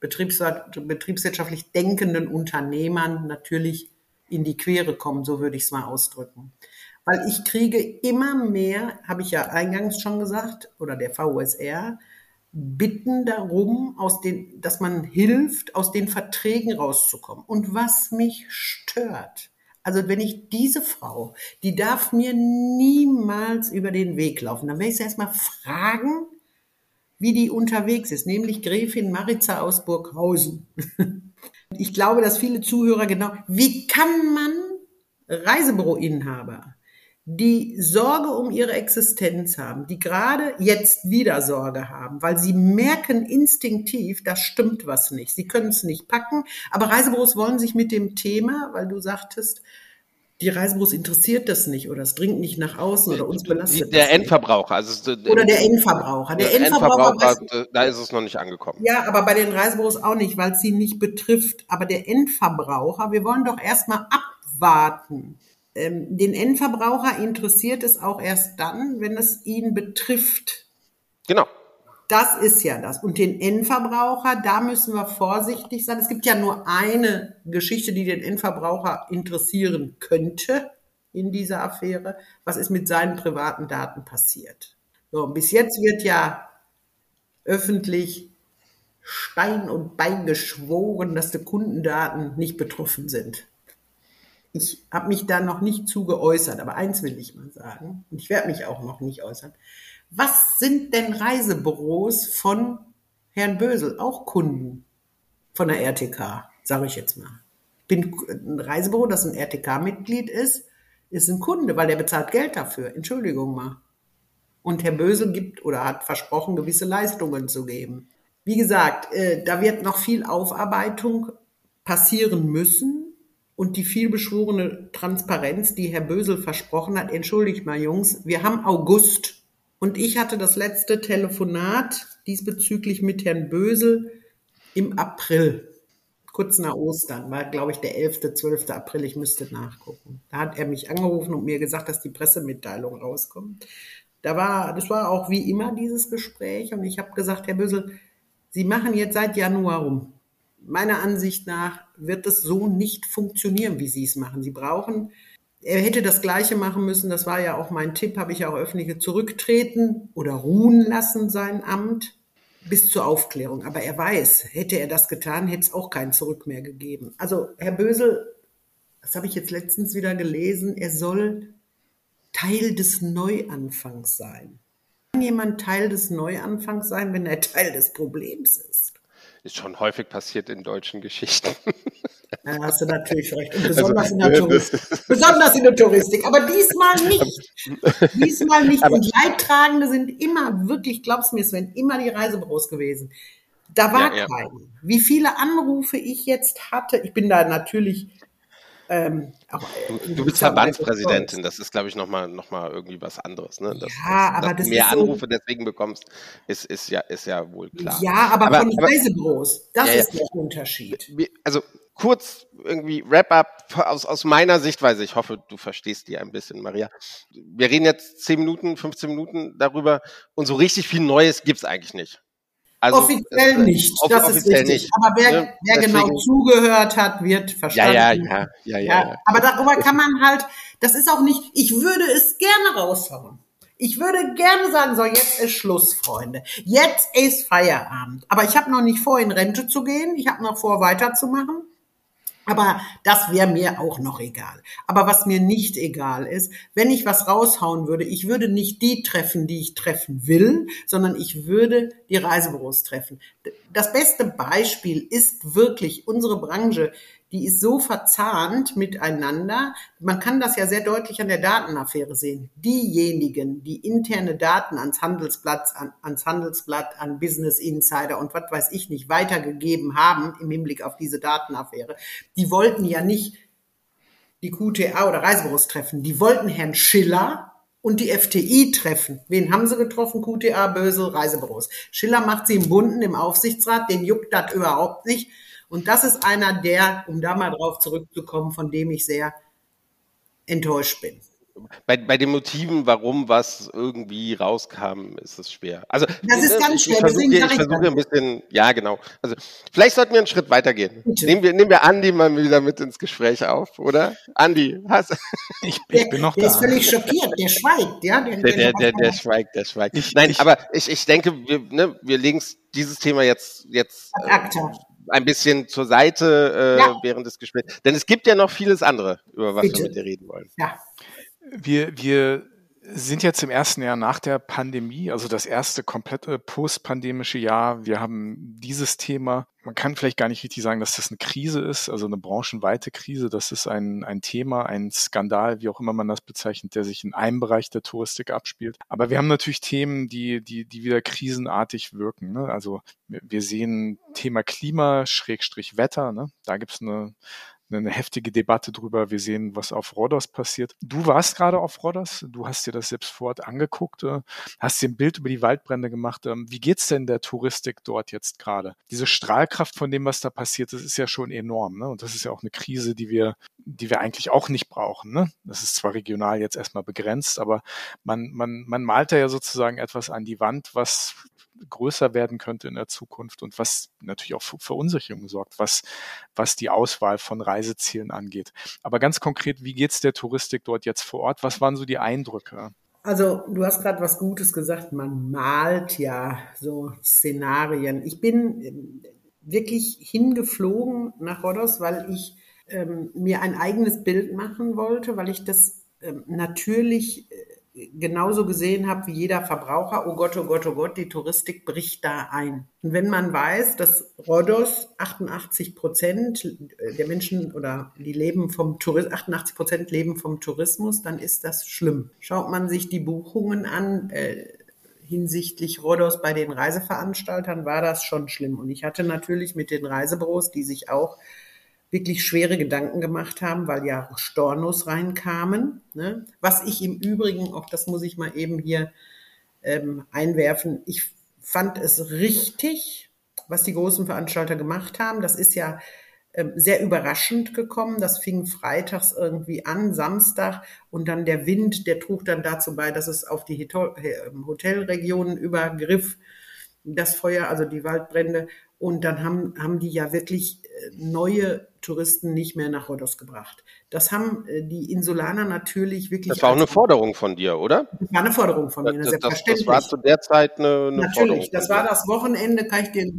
Speaker 6: betriebswir- betriebswirtschaftlich denkenden Unternehmern natürlich in die Quere kommen, so würde ich es mal ausdrücken. Weil ich kriege immer mehr, habe ich ja eingangs schon gesagt, oder der VUSR, bitten darum, aus den, dass man hilft, aus den Verträgen rauszukommen. Und was mich stört, also wenn ich diese Frau, die darf mir niemals über den Weg laufen, dann werde ich sie erstmal fragen, wie die unterwegs ist, nämlich Gräfin Maritza aus Burghausen. Ich glaube, dass viele Zuhörer genau, wie kann man Reisebüroinhaber, die Sorge um ihre Existenz haben, die gerade jetzt wieder Sorge haben, weil sie merken instinktiv, da stimmt was nicht. Sie können es nicht packen, aber Reisebüros wollen sich mit dem Thema, weil du sagtest, die Reisebüros interessiert das nicht oder es dringt nicht nach außen oder uns belastet
Speaker 2: der. Endverbraucher. Also es-
Speaker 6: Oder der Endverbraucher. Der,
Speaker 2: der
Speaker 6: Endverbraucher,
Speaker 2: Endverbraucher,
Speaker 6: weiß-
Speaker 2: da ist es noch nicht angekommen.
Speaker 6: ja, aber bei den Reisebüros auch nicht, weil es sie nicht betrifft. Aber der Endverbraucher, wir wollen doch erstmal abwarten. Ähm, den Endverbraucher interessiert es auch erst dann, wenn es ihn betrifft.
Speaker 2: Genau.
Speaker 6: Das ist ja das. Und den Endverbraucher, da müssen wir vorsichtig sein. Es gibt ja nur eine Geschichte, die den Endverbraucher interessieren könnte in dieser Affäre. Was ist mit seinen privaten Daten passiert? So, bis jetzt wird ja öffentlich Stein und Bein geschworen, dass die Kundendaten nicht betroffen sind. Ich habe mich da noch nicht zu geäußert, aber eins will ich mal sagen, und ich werde mich auch noch nicht äußern. Was sind denn Reisebüros von Herrn Bösel, auch Kunden von der RTK, sage ich jetzt mal. Bin ein Reisebüro, das ein RTK-Mitglied ist, ist ein Kunde, weil der bezahlt Geld dafür. Entschuldigung mal. Und Herr Bösel gibt oder hat versprochen, gewisse Leistungen zu geben. Wie gesagt, äh, da wird noch viel Aufarbeitung passieren müssen. Und die vielbeschworene Transparenz, die Herr Bösel versprochen hat, entschuldigt mal Jungs, wir haben August. Und ich hatte das letzte Telefonat diesbezüglich mit Herrn Bösel im April, kurz nach Ostern, war glaube ich der 11., 12. April, ich müsste nachgucken. Da hat er mich angerufen und mir gesagt, dass die Pressemitteilung rauskommt. Da war, das war auch wie immer dieses Gespräch und ich habe gesagt, Herr Bösel, Sie machen jetzt seit Januar rum. Meiner Ansicht nach wird es so nicht funktionieren, wie Sie es machen. Sie brauchen, er hätte das Gleiche machen müssen, das war ja auch mein Tipp, habe ich ja auch öffentlich zurücktreten oder ruhen lassen, sein Amt, bis zur Aufklärung. Aber er weiß, hätte er das getan, hätte es auch kein Zurück mehr gegeben. Also, Herr Bösel, das habe ich jetzt letztens wieder gelesen, er soll Teil des Neuanfangs sein. Kann jemand Teil des Neuanfangs sein, wenn er Teil des Problems ist?
Speaker 2: Ist schon häufig passiert in deutschen Geschichten.
Speaker 6: Da hast du natürlich recht. Und besonders,
Speaker 2: Also,
Speaker 6: in, der Touristik. besonders in der Touristik. Aber diesmal nicht. Diesmal nicht. Und Leidtragende sind immer, wirklich, glaubst du mir, es wären immer die Reisebüros gewesen. Da war
Speaker 2: Ja, ja.
Speaker 6: keiner. Wie viele Anrufe ich jetzt hatte, ich bin da natürlich ähm, auch,
Speaker 2: Du,
Speaker 6: in
Speaker 2: du bist Verbandspräsidentin, das ist, glaube ich, nochmal noch mal irgendwie was anderes. Ne? Dass,
Speaker 6: Ja,
Speaker 2: dass,
Speaker 6: aber
Speaker 2: dass
Speaker 6: das
Speaker 2: du mehr
Speaker 6: ist so-
Speaker 2: Anrufe deswegen bekommst, ist, ist, ja, ist ja wohl klar.
Speaker 6: Ja, aber,
Speaker 2: Aber-
Speaker 6: von
Speaker 2: aber-
Speaker 6: Reisebüros. Das
Speaker 2: Ja,
Speaker 6: ist der Unterschied.
Speaker 2: Also kurz irgendwie Wrap-up aus, aus meiner Sichtweise. Ich hoffe, du verstehst die ein bisschen, Maria. Wir reden jetzt 10 Minuten, 15 Minuten darüber und so richtig viel Neues gibt's eigentlich nicht. Also,
Speaker 6: offiziell nicht,
Speaker 2: off-
Speaker 6: das ist
Speaker 2: offiziell
Speaker 6: richtig.
Speaker 2: nicht,
Speaker 6: Aber wer,
Speaker 2: ne?
Speaker 6: wer genau zugehört hat, wird verstanden.
Speaker 2: ja, ja, ja, ja,
Speaker 6: Ja,
Speaker 2: ja.
Speaker 6: aber darüber kann man halt, das ist auch nicht, ich würde es gerne raushauen. Ich würde gerne sagen, so jetzt ist Schluss, Freunde. Jetzt ist Feierabend. Aber ich habe noch nicht vor, in Rente zu gehen. Ich habe noch vor, weiterzumachen. Aber das wäre mir auch noch egal. Aber was mir nicht egal ist, wenn ich was raushauen würde, ich würde nicht die treffen, die ich treffen will, sondern ich würde die Reisebüros treffen. Das beste Beispiel ist wirklich unsere Branche, die ist so verzahnt miteinander. Man kann das ja sehr deutlich an der Datenaffäre sehen. Diejenigen, die interne Daten ans Handelsblatt, an, ans Handelsblatt, an Business Insider und was weiß ich nicht weitergegeben haben im Hinblick auf diese Datenaffäre, die wollten ja nicht die QTA oder Reisebüros treffen. Die wollten Herrn Schiller und die FTI treffen. Wen haben sie getroffen? QTA, Bösel, Reisebüros. Schiller macht sie im Bunden im Aufsichtsrat, den juckt das überhaupt nicht. Und das ist einer der, um da mal drauf zurückzukommen, von dem ich sehr enttäuscht bin.
Speaker 2: Bei, bei den Motiven, warum was irgendwie rauskam, ist es schwer. Also
Speaker 6: Das ist
Speaker 2: ne,
Speaker 6: ganz schwer,
Speaker 2: Ich versuche, ich versuche ein bisschen, ja genau. Also vielleicht sollten wir einen Schritt weitergehen. Nehmen wir, nehmen wir Andi mal wieder mit ins Gespräch auf, oder? Andi, hast,
Speaker 4: Ich, ich bin noch
Speaker 6: der
Speaker 4: da.
Speaker 6: ist völlig schockiert, der schweigt, ja. Der,
Speaker 2: der, der, der, der schweigt, der schweigt.
Speaker 4: Ich-
Speaker 2: Nein,
Speaker 4: ich-
Speaker 2: aber ich, ich denke, wir, ne, wir legen dieses Thema jetzt, jetzt äh. Ein bisschen zur Seite äh,
Speaker 6: Ja.
Speaker 2: während des Gesprächs. Denn es gibt ja noch vieles andere, über was
Speaker 6: Bitte.
Speaker 2: wir mit dir reden wollen.
Speaker 6: Ja,
Speaker 4: Wir, wir sind jetzt im ersten Jahr nach der Pandemie, also das erste komplette postpandemische Jahr. Wir haben dieses Thema. Man kann vielleicht gar nicht richtig sagen, dass das eine Krise ist, also eine branchenweite Krise. Das ist ein, ein Thema, ein Skandal, wie auch immer man das bezeichnet, der sich in einem Bereich der Touristik abspielt. Aber wir haben natürlich Themen, die, die, die wieder krisenartig wirken. Ne? Also wir sehen Thema Klima, Schrägstrich Wetter. Ne? Da gibt's eine, eine heftige Debatte drüber. Wir sehen, was auf Rhodos passiert. Du warst gerade auf Rhodos, du hast dir das selbst vor Ort angeguckt, äh, hast dir ein Bild über die Waldbrände gemacht. Ähm, Wie geht's denn der Touristik dort jetzt gerade? Diese Strahlkraft von dem, was da passiert ist, ist ja schon enorm. Ne? Und das ist ja auch eine Krise, die wir, die wir eigentlich auch nicht brauchen. Ne? Das ist zwar regional jetzt erstmal begrenzt, aber man, man, man malt da ja sozusagen etwas an die Wand, was größer werden könnte in der Zukunft und was natürlich auch für Verunsicherung sorgt, was, was die Auswahl von Reisezielen angeht. Aber ganz konkret, wie geht's der Touristik dort jetzt vor Ort? Was waren so die Eindrücke?
Speaker 6: Also, du hast gerade was Gutes gesagt. Man malt ja so Szenarien. Ich bin ähm, wirklich hingeflogen nach Rhodos, weil ich ähm, mir ein eigenes Bild machen wollte, weil ich das ähm, natürlich äh, genauso gesehen habe wie jeder Verbraucher. Oh Gott, oh Gott, oh Gott, die Touristik bricht da ein. Und wenn man weiß, dass Rhodos 88 Prozent der Menschen oder die leben vom Tourismus, 88 Prozent leben vom Tourismus, dann ist das schlimm. Schaut man sich die Buchungen an, äh, hinsichtlich Rhodos bei den Reiseveranstaltern war das schon schlimm. Und ich hatte natürlich mit den Reisebüros, die sich auch wirklich schwere Gedanken gemacht haben, weil ja Stornos reinkamen. Ne? Was ich im Übrigen, auch das muss ich mal eben hier ähm, einwerfen, ich fand es richtig, was die großen Veranstalter gemacht haben. Das ist ja ähm, sehr überraschend gekommen. Das fing freitags irgendwie an, Samstag und dann der Wind, der trug dann dazu bei, dass es auf die äh, Hotelregionen übergriff, das Feuer, also die Waldbrände. Und dann haben, haben die ja wirklich neue Touristen nicht mehr nach Rhodos gebracht. Das haben äh, die Insulaner natürlich wirklich.
Speaker 2: Das war auch eine Forderung von dir, oder?
Speaker 6: Das war eine Forderung von mir,
Speaker 2: Das, das, das
Speaker 6: selbstverständlich.
Speaker 2: war zu der Zeit eine, eine Forderung.
Speaker 6: Natürlich, das war das Wochenende, kann ich dir.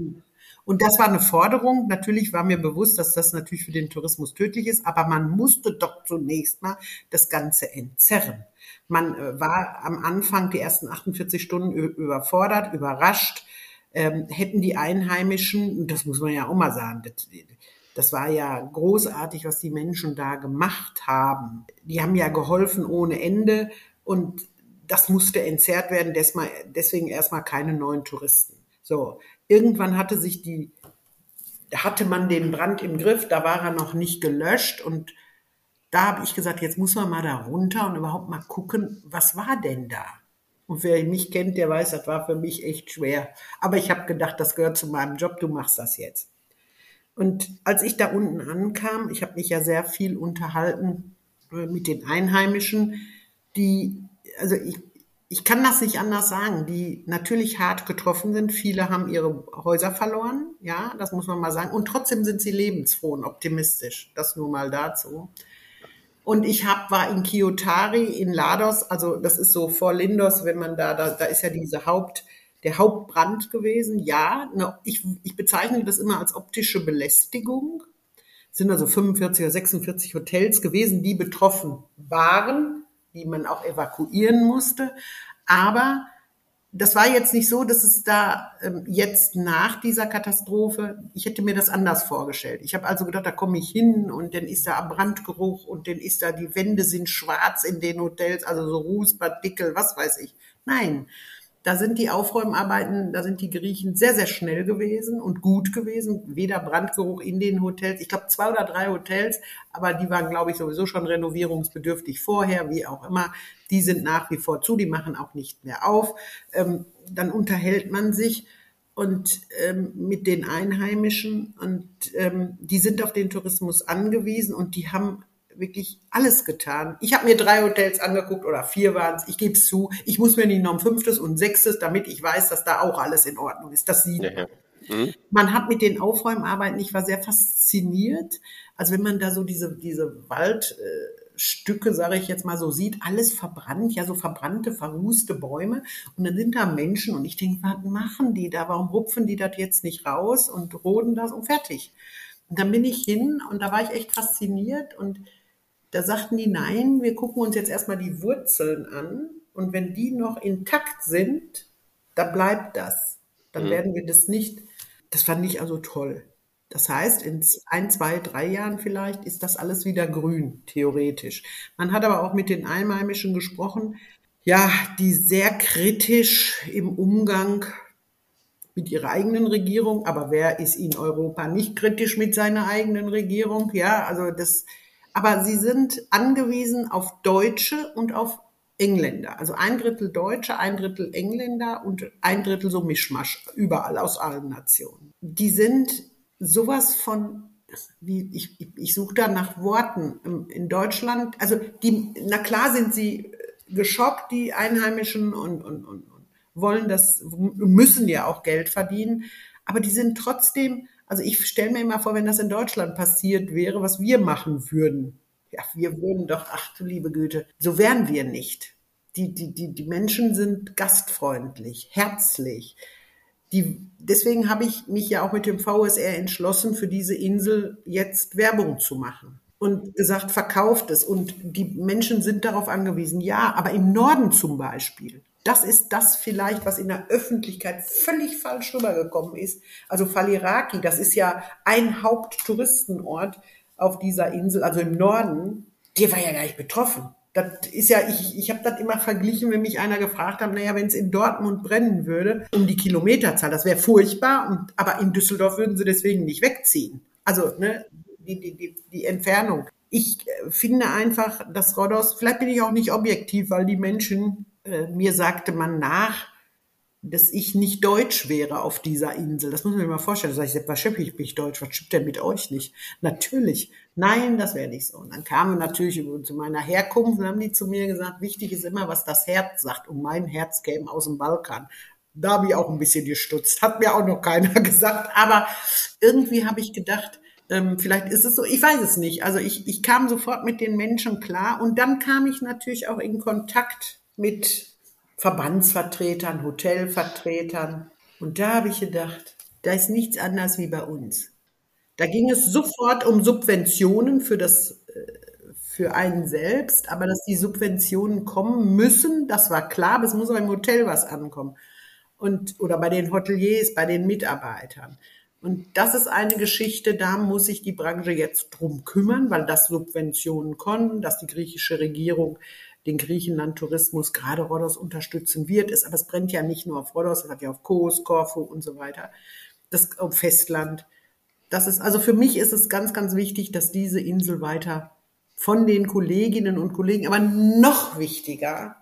Speaker 6: Und das war eine Forderung. Natürlich war mir bewusst, dass das natürlich für den Tourismus tödlich ist, aber man musste doch zunächst mal das Ganze entzerren. Man äh, war am Anfang die ersten 48 Stunden überfordert, überrascht. Ähm, hätten die Einheimischen, das muss man ja auch mal sagen, das, das war ja großartig, was die Menschen da gemacht haben. Die haben ja geholfen ohne Ende und das musste entzerrt werden, deswegen erstmal keine neuen Touristen. So, irgendwann hatte sich die, hatte man den Brand im Griff, da war er noch nicht gelöscht und da habe ich gesagt, jetzt muss man mal da runter und überhaupt mal gucken, was war denn da? Und wer mich kennt, der weiß, das war für mich echt schwer. Aber ich habe gedacht, das gehört zu meinem Job, du machst das jetzt. Und als ich da unten ankam, ich habe mich ja sehr viel unterhalten äh, mit den Einheimischen, die, also ich, ich kann das nicht anders sagen, die natürlich hart getroffen sind. Viele haben ihre Häuser verloren, ja, das muss man mal sagen. Und trotzdem sind sie lebensfroh und optimistisch. Das nur mal dazu. Und ich hab, war in Kiotari, in Lados, also das ist so vor Lindos, wenn man da, da, da ist ja diese Haupt, der Hauptbrand gewesen. Ja, ne, ich, ich bezeichne das immer als optische Belästigung. Es sind also 45 oder 46 Hotels gewesen, die betroffen waren, die man auch evakuieren musste. Aber das war jetzt nicht so, dass es da ähm, jetzt nach dieser Katastrophe, ich hätte mir das anders vorgestellt. Ich habe also gedacht, da komme ich hin und dann ist da Brandgeruch und dann ist da, die Wände sind schwarz in den Hotels, also so Rußpartikel, was weiß ich. Nein, Da sind die Aufräumarbeiten, da sind die Griechen sehr, sehr schnell gewesen und gut gewesen. Weder Brandgeruch in den Hotels. Ich glaube, zwei oder drei Hotels, aber die waren, glaube ich, sowieso schon renovierungsbedürftig vorher, wie auch immer. Die sind nach wie vor zu, die machen auch nicht mehr auf. Ähm, dann unterhält man sich und ähm, mit den Einheimischen und ähm, die sind auf den Tourismus angewiesen und die haben wirklich alles getan. Ich habe mir drei Hotels angeguckt oder vier waren es. Ich gebe es zu. Ich muss mir nicht noch ein fünftes und ein sechstes, damit ich weiß, dass da auch alles in Ordnung ist. Das sieht
Speaker 2: Ja. Mhm.
Speaker 6: Man hat mit den Aufräumarbeiten, ich war sehr fasziniert. Also wenn man da so diese, diese Waldstücke, sage ich jetzt mal so, sieht, alles verbrannt, ja, so verbrannte, verrußte Bäume. Und dann sind da Menschen und ich denke, was machen die da? Warum rupfen die das jetzt nicht raus und roden das und fertig? Und dann bin ich hin und da war ich echt fasziniert und da sagten die, nein, wir gucken uns jetzt erstmal die Wurzeln an und wenn die noch intakt sind, da bleibt das. Dann
Speaker 2: Mhm.
Speaker 6: werden wir das nicht. Das fand ich also toll. Das heißt, in ein, zwei, drei Jahren vielleicht ist das alles wieder grün, theoretisch. Man hat aber auch mit den Einheimischen gesprochen, ja, die sehr kritisch im Umgang mit ihrer eigenen Regierung, aber wer ist in Europa nicht kritisch mit seiner eigenen Regierung? Ja, also das, aber sie sind angewiesen auf Deutsche und auf Engländer. Also ein Drittel Deutsche, ein Drittel Engländer und ein Drittel so Mischmasch, überall aus allen Nationen. Die sind sowas von, wie, ich, ich, suche da nach Worten in Deutschland. Also die, na klar sind sie geschockt, die Einheimischen und, und, und, und wollen das, müssen ja auch Geld verdienen. Aber die sind trotzdem, also ich stelle mir immer vor, wenn das in Deutschland passiert wäre, was wir machen würden. Ja, wir würden doch, ach du liebe Güte, so wären wir nicht. Die, die, die, die Menschen sind gastfreundlich, herzlich. Die, deswegen habe ich mich ja auch mit dem VSR entschlossen, für diese Insel jetzt Werbung zu machen. Und gesagt, verkauft es. Und die Menschen sind darauf angewiesen. Ja, aber im Norden zum Beispiel. Das ist das vielleicht, was in der Öffentlichkeit völlig falsch rübergekommen ist. Also Faliraki, das ist ja ein Haupttouristenort auf dieser Insel, also im Norden. Der war ja gar nicht betroffen. Das ist ja, ich, ich habe das immer verglichen, wenn mich einer gefragt hat, naja, wenn es in Dortmund brennen würde, um die Kilometerzahl, das wäre furchtbar, und, aber in Düsseldorf würden sie deswegen nicht wegziehen. Also ne, die, die, die, die Entfernung. Ich äh, finde einfach, dass Rhodos, vielleicht bin ich auch nicht objektiv, weil die Menschen, äh, mir sagte man nach, dass ich nicht deutsch wäre auf dieser Insel. Das muss man sich mal vorstellen. Da sage ich, was bin ich deutsch? Was stimmt denn mit euch nicht? Natürlich. Nein, das wäre nicht so. Und dann kamen natürlich zu meiner Herkunft und haben die zu mir gesagt, wichtig ist immer, was das Herz sagt. Und mein Herz käme aus dem Balkan. Da habe ich auch ein bisschen gestutzt. Hat mir auch noch keiner gesagt. Aber irgendwie habe ich gedacht, ähm, vielleicht ist es so, ich weiß es nicht. Also ich, ich kam sofort mit den Menschen klar und dann kam ich natürlich auch in Kontakt mit Verbandsvertretern, Hotelvertretern. Und da habe ich gedacht, da ist nichts anders wie bei uns. Da ging es sofort um Subventionen für das, äh, für einen selbst, aber dass die Subventionen kommen müssen, das war klar, aber es muss auch im Hotel was ankommen. Und, oder bei den Hoteliers, bei den Mitarbeitern. Und das ist eine Geschichte, da muss sich die Branche jetzt drum kümmern, weil das Subventionen kommen, dass die griechische Regierung den Griechenland-Tourismus, gerade Rhodos, unterstützen wird. Es, aber es brennt ja nicht nur auf Rhodos, es hat ja auf Kos, Korfu und so weiter. Das auf Festland. Das ist, also für mich ist es ganz, ganz wichtig, dass diese Insel weiter von den Kolleginnen und Kollegen, aber noch wichtiger,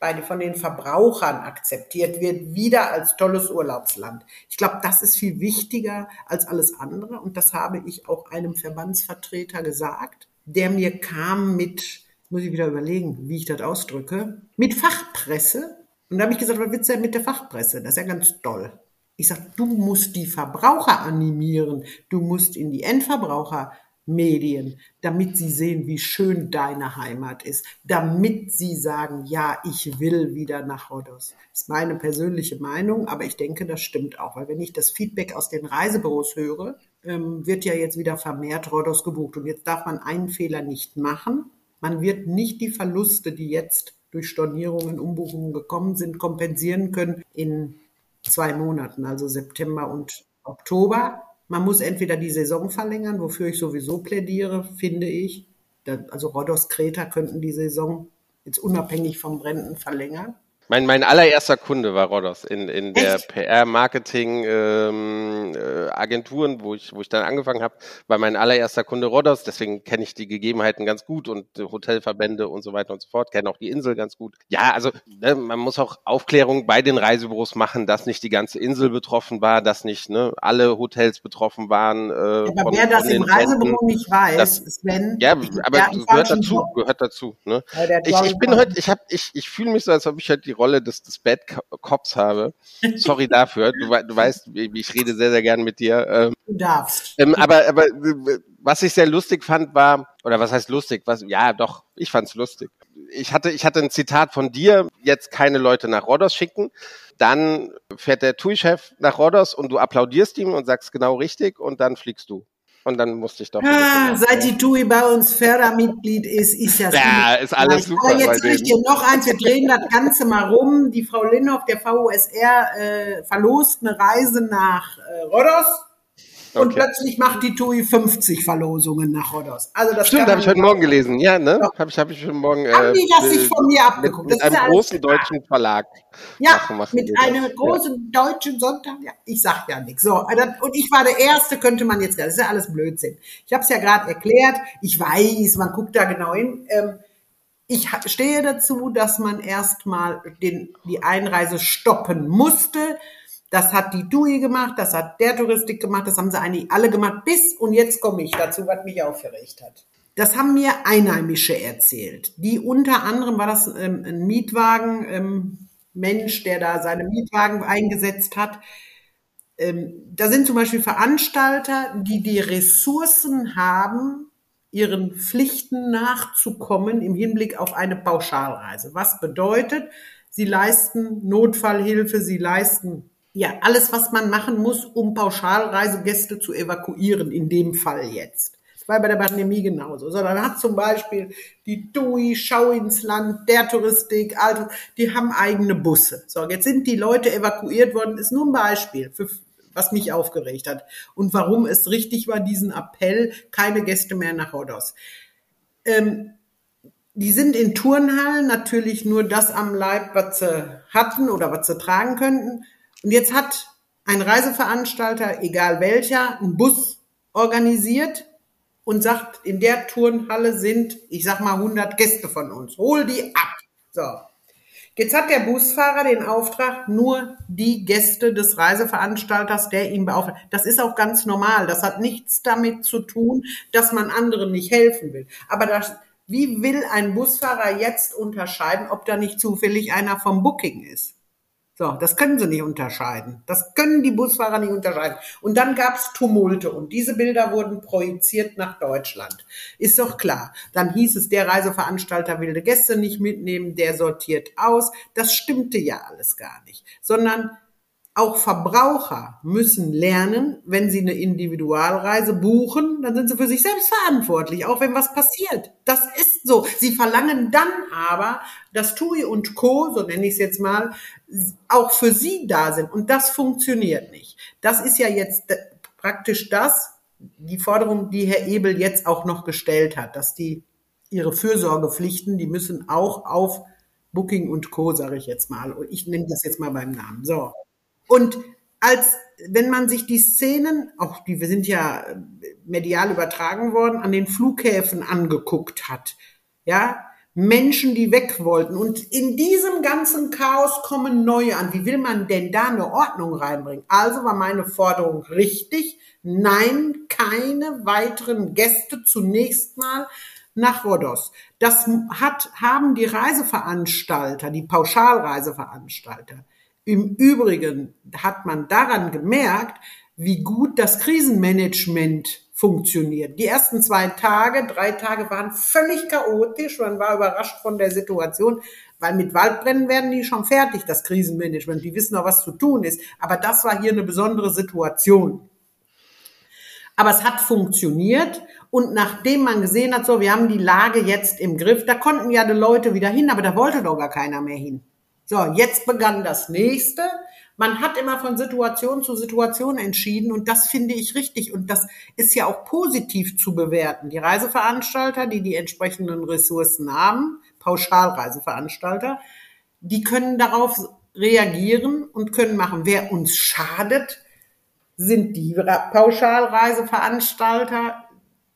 Speaker 6: bei, von den Verbrauchern akzeptiert wird, wieder als tolles Urlaubsland. Ich glaube, das ist viel wichtiger als alles andere. Und das habe ich auch einem Verbandsvertreter gesagt, der mir kam mit, muss ich wieder überlegen, wie ich das ausdrücke, mit Fachpresse. Und da habe ich gesagt, was willst du denn mit der Fachpresse? Das ist ja ganz toll. Ich sage, du musst die Verbraucher animieren. Du musst in die Endverbrauchermedien, damit sie sehen, wie schön deine Heimat ist. Damit sie sagen, ja, ich will wieder nach Rhodos. Das ist meine persönliche Meinung, aber ich denke, das stimmt auch. Weil wenn ich das Feedback aus den Reisebüros höre, ähm, wird ja jetzt wieder vermehrt Rhodos gebucht. Und jetzt darf man einen Fehler nicht machen. Man wird nicht die Verluste, die jetzt durch Stornierungen, Umbuchungen gekommen sind, kompensieren können in zwei Monaten, also September und Oktober. Man muss entweder die Saison verlängern, wofür ich sowieso plädiere, finde ich. Also Rhodos, Kreta könnten die Saison jetzt unabhängig vom Bränden verlängern.
Speaker 2: Mein, mein allererster Kunde war Rodos in, in der? PR-Marketing-Agenturen, wo, ich, wo ich dann angefangen habe, war mein allererster Kunde Rodos. Deswegen kenne ich die Gegebenheiten ganz gut und äh, Hotelverbände und so weiter und so fort, kenne auch die Insel ganz gut. Ja, also ne, man muss auch Aufklärung bei den Reisebüros machen, dass nicht die ganze Insel betroffen war, dass nicht ne, alle Hotels betroffen waren. Äh,
Speaker 6: Aber
Speaker 2: von-
Speaker 6: wer das im Reisebüro nicht weiß,
Speaker 2: Das-
Speaker 6: Sven,
Speaker 2: Ja, aber gehört dazu, gehört dazu. Ne?
Speaker 6: Ja,
Speaker 2: Ich, ich bin heute, ich habe, ich, ich fühle mich so, als ob ich halt die Rolle des, des Bad Co- Cops habe. Sorry dafür. Du, du weißt, ich rede sehr, sehr gern mit dir. Ähm,
Speaker 6: Du darfst.
Speaker 2: ähm, aber, aber was ich sehr lustig fand, war, oder was heißt lustig? Was, ja, doch, ich fand's lustig. Ich hatte, ich hatte ein Zitat von dir, jetzt keine Leute nach Rhodos schicken. Dann fährt der TUI-Chef nach Rhodos und du applaudierst ihm und sagst genau richtig und dann fliegst du. Und dann musste ich doch.
Speaker 6: Ah, seit die TUI bei uns Fördermitglied ist, ist
Speaker 2: Ja,
Speaker 6: immer
Speaker 2: ist alles
Speaker 6: gleich.
Speaker 2: super
Speaker 6: Aber jetzt will ich dir noch eins, wir drehen das Ganze mal rum. Die Frau Linhoff der VUSR äh, verlost eine Reise nach äh, Rhodos und
Speaker 2: Okay.
Speaker 6: plötzlich macht die TUI 50 Verlosungen nach Rhodos. Also das
Speaker 2: Stimmt, habe ich heute Morgen gelesen. Ja, ne?
Speaker 6: Ja.
Speaker 2: Habe ich, hab ich heute Morgen. äh,
Speaker 6: Haben die das
Speaker 2: mit-
Speaker 6: sich von mir abgeguckt?
Speaker 2: Mit, mit einem
Speaker 6: ja
Speaker 2: großen deutschen Verlag.
Speaker 6: Ja,
Speaker 2: machen- machen
Speaker 6: mit
Speaker 2: die das.
Speaker 6: einem großen deutschen Sonntag. Ja, ich sag ja nichts. So, und ich war der Erste, könnte man jetzt, das ist ja alles Blödsinn. Ich habe es ja gerade erklärt. Ich weiß, man guckt da genau hin. Ähm, ich stehe dazu, dass man erstmal die Einreise stoppen musste. Das hat die TUI gemacht, das hat der Touristik gemacht, das haben sie eigentlich alle gemacht, bis, und jetzt komme ich dazu, was mich aufgeregt hat. Das haben mir Einheimische erzählt. Die unter anderem war das ähm, ein Mietwagen, ähm, Mensch, der da seine Mietwagen eingesetzt hat. Ähm, da sind zum Beispiel Veranstalter, die die Ressourcen haben, ihren Pflichten nachzukommen im Hinblick auf eine Pauschalreise. Was bedeutet, sie leisten Notfallhilfe, sie leisten ja alles, was man machen muss, um Pauschalreisegäste zu evakuieren, in dem Fall jetzt. Das war bei der Pandemie genauso. Sondern hat zum Beispiel die TUI, Schau ins Land, der Touristik, also die haben eigene Busse. So, jetzt sind die Leute evakuiert worden, ist nur ein Beispiel für was mich aufgeregt hat und warum es richtig war, diesen Appell, keine Gäste mehr nach Rhodos. Ähm, die sind in Turnhallen natürlich nur das am Leib, was sie hatten oder was sie tragen könnten. Und jetzt hat ein Reiseveranstalter, egal welcher, einen Bus organisiert und sagt, in der Turnhalle sind, ich sag mal, 100 Gäste von uns. Hol die ab. So. Jetzt hat der Busfahrer den Auftrag, nur die Gäste des Reiseveranstalters, der ihn beauftragt. Das ist auch ganz normal. Das hat nichts damit zu tun, dass man anderen nicht helfen will. Aber das, wie will ein Busfahrer jetzt unterscheiden, ob da nicht zufällig einer vom Booking ist? So, das können sie nicht unterscheiden. Das können die Busfahrer nicht unterscheiden. Und dann gab's Tumulte und diese Bilder wurden projiziert nach Deutschland. Ist doch klar. Dann hieß es, der Reiseveranstalter will die Gäste nicht mitnehmen, der sortiert aus. Das stimmte ja alles gar nicht. Sondern auch Verbraucher müssen lernen, wenn sie eine Individualreise buchen, dann sind sie für sich selbst verantwortlich, auch wenn was passiert. Das ist so. Sie verlangen dann aber, dass TUI und Co., so nenne ich es jetzt mal, auch für sie da sind. Und das funktioniert nicht. Das ist ja jetzt praktisch das, die Forderung, die Herr Ebel jetzt auch noch gestellt hat, dass die ihre Fürsorgepflichten, die müssen auch auf Booking und Co., sage ich jetzt mal. Ich nenne das jetzt mal beim Namen. So. Und als wenn man sich die Szenen, auch die wir sind ja medial übertragen worden, an den Flughäfen angeguckt hat, ja, Menschen, die weg wollten und in diesem ganzen Chaos kommen neue an. Wie will man denn da eine Ordnung reinbringen? Also war meine Forderung richtig. Nein, keine weiteren Gäste zunächst mal nach Rhodos. Das hat, haben die Reiseveranstalter, die Pauschalreiseveranstalter, im Übrigen hat man daran gemerkt, wie gut das Krisenmanagement funktioniert. Die ersten zwei Tage, drei Tage waren völlig chaotisch. Man war überrascht von der Situation, weil mit Waldbrennen werden die schon fertig, das Krisenmanagement. Die wissen auch, was zu tun ist. Aber das war hier eine besondere Situation. Aber es hat funktioniert. Und nachdem man gesehen hat, so, wir haben die Lage jetzt im Griff, da konnten ja die Leute wieder hin, aber da wollte doch gar keiner mehr hin. So, jetzt begann das nächste. Man hat immer von Situation zu Situation entschieden und das finde ich richtig und das ist ja auch positiv zu bewerten. Die Reiseveranstalter, die die entsprechenden Ressourcen haben, Pauschalreiseveranstalter, die können darauf reagieren und können machen. Wer uns schadet, sind die Ra- Pauschalreiseveranstalter,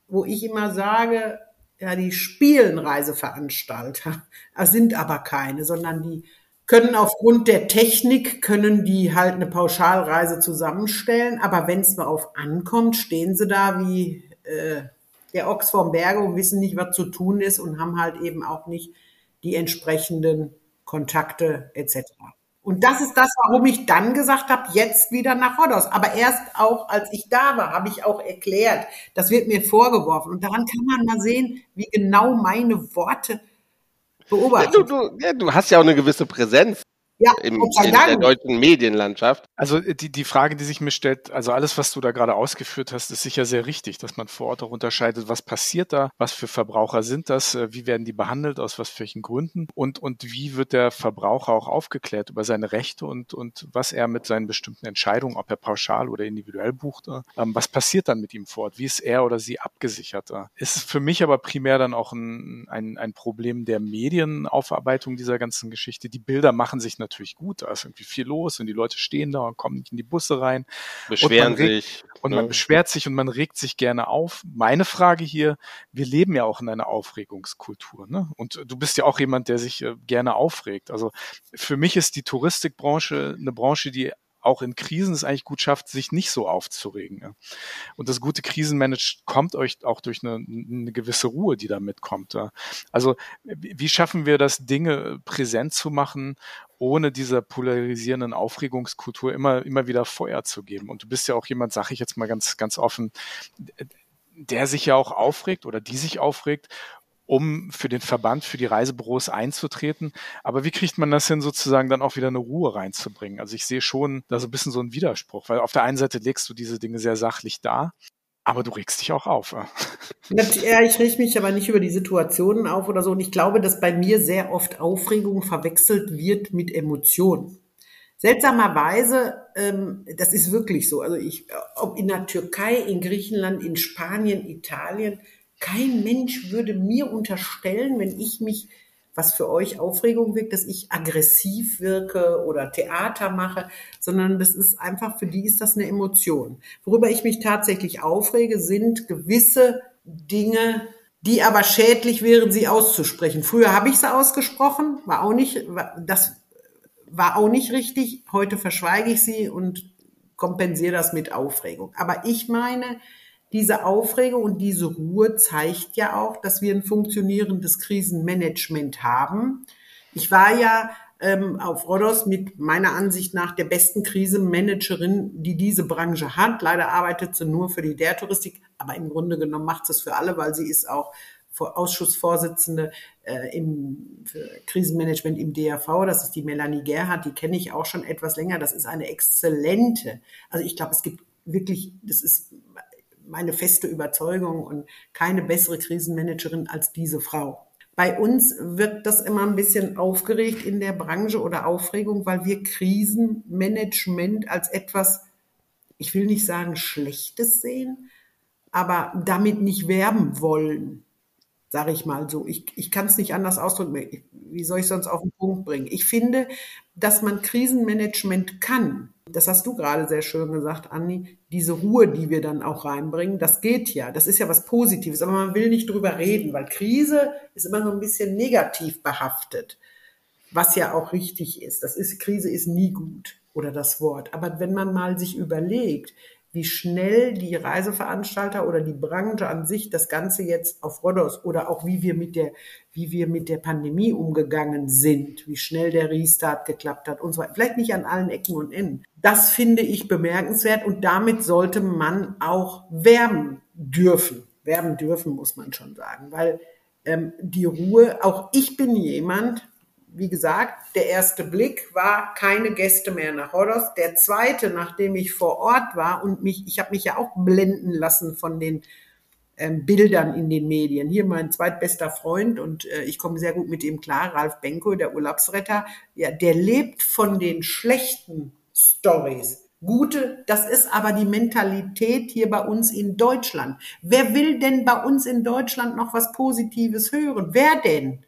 Speaker 6: wo ich immer sage, ja, die spielen Reiseveranstalter, Das sind aber keine, sondern die können aufgrund der Technik, können die halt eine Pauschalreise zusammenstellen, aber wenn es darauf ankommt, stehen sie da wie äh, der Ochs vom Berge und wissen nicht, was zu tun ist und haben halt eben auch nicht die entsprechenden Kontakte etc. Und das ist das, warum ich dann gesagt habe, jetzt wieder nach Rhodos. Aber erst auch, als ich da war, habe ich auch erklärt, das wird mir vorgeworfen. Und daran kann man mal sehen, wie genau meine Worte
Speaker 2: Ja,
Speaker 6: beobachtet.
Speaker 2: du, du, ja, du hast ja auch eine gewisse Präsenz
Speaker 6: Ja,
Speaker 2: im, in der deutschen Medienlandschaft.
Speaker 4: Also äh, die, die Frage, die sich mir stellt, also alles, was du da gerade ausgeführt hast, ist sicher sehr richtig, dass man vor Ort auch unterscheidet, was passiert da, was für Verbraucher sind das, äh, wie werden die behandelt, aus was für welchen Gründen und, und wie wird der Verbraucher auch aufgeklärt über seine Rechte und, und was er mit seinen bestimmten Entscheidungen, ob er pauschal oder individuell bucht, äh, ähm, was passiert dann mit ihm vor Ort, wie ist er oder sie abgesichert. Ist für mich aber primär dann auch ein, ein, ein Problem der Medienaufarbeitung dieser ganzen Geschichte. Die Bilder machen sich natürlich gut, da ist irgendwie viel los und die Leute stehen da und kommen nicht in die Busse rein.
Speaker 2: Beschweren
Speaker 4: Und
Speaker 2: sich.
Speaker 4: Und
Speaker 2: ne?
Speaker 4: man beschwert sich und man regt sich gerne auf. Meine Frage hier, wir leben ja auch in einer Aufregungskultur. Ne? Und du bist ja auch jemand, der sich äh, gerne aufregt. Also für mich ist die Touristikbranche eine Branche, die auch in Krisen es eigentlich gut schafft, sich nicht so aufzuregen. Ja. Und das gute Krisenmanage kommt euch auch durch eine, eine gewisse Ruhe, die da mitkommt. Ja. Also wie schaffen wir das, Dinge präsent zu machen, ohne dieser polarisierenden Aufregungskultur immer, immer wieder Feuer zu geben? Und du bist ja auch jemand, sage ich jetzt mal ganz, ganz offen, der sich ja auch aufregt oder die sich aufregt, um für den Verband, für die Reisebüros einzutreten. Aber wie kriegt man das hin, sozusagen dann auch wieder eine Ruhe reinzubringen? Also ich sehe schon da so ein bisschen so einen Widerspruch, weil auf der einen Seite legst du diese Dinge sehr sachlich dar, aber du regst dich auch auf. ja.
Speaker 6: Ich reg mich aber nicht über die Situationen auf oder so. Und ich glaube, dass bei mir sehr oft Aufregung verwechselt wird mit Emotionen. Seltsamerweise, ähm, das ist wirklich so. Also ich, ob in der Türkei, in Griechenland, in Spanien, Italien, kein Mensch würde mir unterstellen, wenn ich mich, was für euch Aufregung wirkt, dass ich aggressiv wirke oder Theater mache, sondern das ist einfach, für die ist das eine Emotion. Worüber ich mich tatsächlich aufrege, sind gewisse Dinge, die aber schädlich wären, sie auszusprechen. Früher habe ich sie ausgesprochen, war auch nicht, das war auch nicht richtig. Heute verschweige ich sie und kompensiere das mit Aufregung. Aber ich meine, diese Aufregung und diese Ruhe zeigt ja auch, dass wir ein funktionierendes Krisenmanagement haben. Ich war ja ähm, auf Rhodos mit meiner Ansicht nach der besten Krisenmanagerin, die diese Branche hat. Leider arbeitet sie nur für die der Touristik, aber im Grunde genommen macht sie es für alle, weil sie ist auch Vor- Ausschussvorsitzende äh, im Krisenmanagement im DRV. Das ist die Melanie Gerhardt, die kenne ich auch schon etwas länger. Das ist eine exzellente. Also ich glaube, es gibt wirklich, das ist meine feste Überzeugung und keine bessere Krisenmanagerin als diese Frau. Bei uns wird das immer ein bisschen aufgeregt in der Branche oder Aufregung, weil wir Krisenmanagement als etwas, ich will nicht sagen Schlechtes sehen, aber damit nicht werben wollen, sage ich mal so. Ich, ich kann es nicht anders ausdrücken. Wie soll ich sonst auf den Punkt bringen? Ich finde, dass man Krisenmanagement kann. Das hast du gerade sehr schön gesagt, Andi. Diese Ruhe, die wir dann auch reinbringen, das geht ja. Das ist ja was Positives, aber man will nicht drüber reden, weil Krise ist immer so ein bisschen negativ behaftet was ja auch richtig ist. Das ist, Krise ist nie gut oder das Wort. Aber wenn man mal sich überlegt, wie schnell die Reiseveranstalter oder die Branche an sich das Ganze jetzt auf Rhodos oder auch wie wir mit der, wie wir mit der Pandemie umgegangen sind, wie schnell der Restart geklappt hat und so weiter. Vielleicht nicht an allen Ecken und Enden. Das finde ich bemerkenswert und damit sollte man auch werben dürfen. Werben dürfen, muss man schon sagen, weil ähm, die Ruhe, auch ich bin jemand, wie gesagt, der erste Blick war keine Gäste mehr nach Rhodos. Der zweite, nachdem ich vor Ort war und mich, ich habe mich ja auch blenden lassen von den ähm, Bildern in den Medien. Hier mein zweitbester Freund und äh, ich komme sehr gut mit ihm klar, Ralf Benko, der Urlaubsretter. Ja, der lebt von den schlechten Stories. Gute, das ist aber die Mentalität hier bei uns in Deutschland. Wer will denn bei uns in Deutschland noch was Positives hören? Wer denn?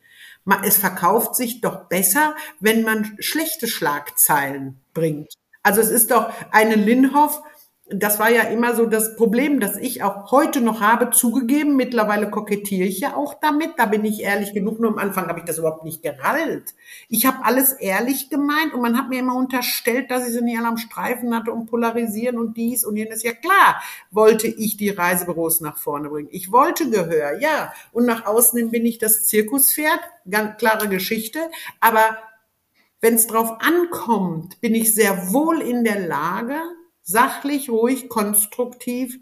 Speaker 6: Es verkauft sich doch besser, wenn man schlechte Schlagzeilen bringt. Also es ist doch eine Linhoff, das war ja immer so das Problem, das ich auch heute noch habe, zugegeben. Mittlerweile kokettiere ich ja auch damit. Da bin ich ehrlich genug. Nur am Anfang habe ich das überhaupt nicht gerallt. Ich habe alles ehrlich gemeint und man hat mir immer unterstellt, dass ich sie nicht alle am Streifen hatte und polarisieren und dies und jenes. Ja klar, wollte ich die Reisebüros nach vorne bringen. Ich wollte Gehör, ja. Und nach außen hin bin ich das Zirkuspferd. Ganz klare Geschichte. Aber wenn es drauf ankommt, bin ich sehr wohl in der Lage, sachlich, ruhig, konstruktiv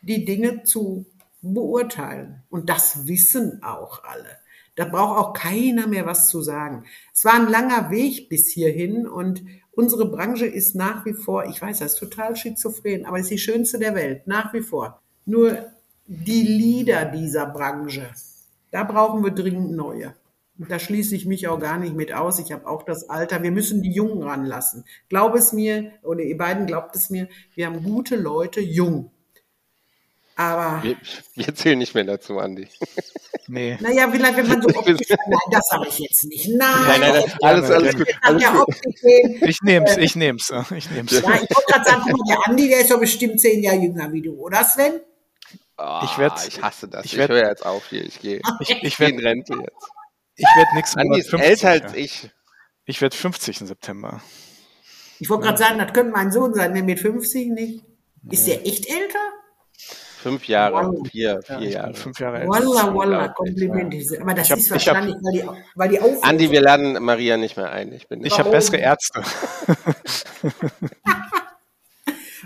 Speaker 6: die Dinge zu beurteilen. Und das wissen auch alle. Da braucht auch keiner mehr was zu sagen. Es war ein langer Weg bis hierhin und unsere Branche ist nach wie vor, ich weiß, das ist total schizophren, aber es ist die schönste der Welt, nach wie vor. Nur die Leader dieser Branche, da brauchen wir dringend neue. Da schließe ich mich auch gar nicht mit aus. Ich habe auch das Alter. Wir müssen die Jungen ranlassen. Glaub es mir, oder ihr beiden glaubt es mir, wir haben gute Leute, jung. Aber,
Speaker 2: Wir, wir zählen nicht mehr dazu, Andi.
Speaker 4: Nee.
Speaker 6: naja, vielleicht, wenn man so optisch, nein, das sage ich jetzt nicht. Nein,
Speaker 2: Nein, nein, nein, alles, alles gut. Alles gut.
Speaker 4: Ich nehm's, ich nehm's, äh, ich nehm's.
Speaker 6: Ja, ich wollte gerade sagen, der Andi, der ist doch bestimmt zehn Jahre jünger wie du, oder Sven?
Speaker 2: Ah,
Speaker 4: Ich werd-
Speaker 2: ich hasse das.
Speaker 4: ich
Speaker 2: Ich,
Speaker 4: werd-
Speaker 2: höre jetzt auf hier. Ich gehe
Speaker 4: Ich, ich
Speaker 2: ich geh in Rente jetzt.
Speaker 4: Ich werd nächsten
Speaker 2: Andi
Speaker 4: Monat
Speaker 2: ist
Speaker 4: 50.
Speaker 2: älter als
Speaker 4: ja.
Speaker 2: ich.
Speaker 4: Ich werde 50 im September.
Speaker 6: Ich wollte gerade sagen, das könnte mein Sohn sein, der mit 50 nicht. Ist der echt älter?
Speaker 2: Fünf Jahre,
Speaker 6: Wow.
Speaker 2: vier,
Speaker 4: Ja,
Speaker 2: vier
Speaker 4: ich
Speaker 2: Jahre.
Speaker 4: fünf Jahre älter.
Speaker 6: Walla, walla, Komplimente. Aber das
Speaker 4: hab-
Speaker 6: ist
Speaker 4: ich hab-
Speaker 6: wahrscheinlich, weil die, weil die Aufwürfe-
Speaker 2: Andi, wir laden Maria nicht mehr ein. Ich bin.
Speaker 4: Ich habe bessere Ärzte.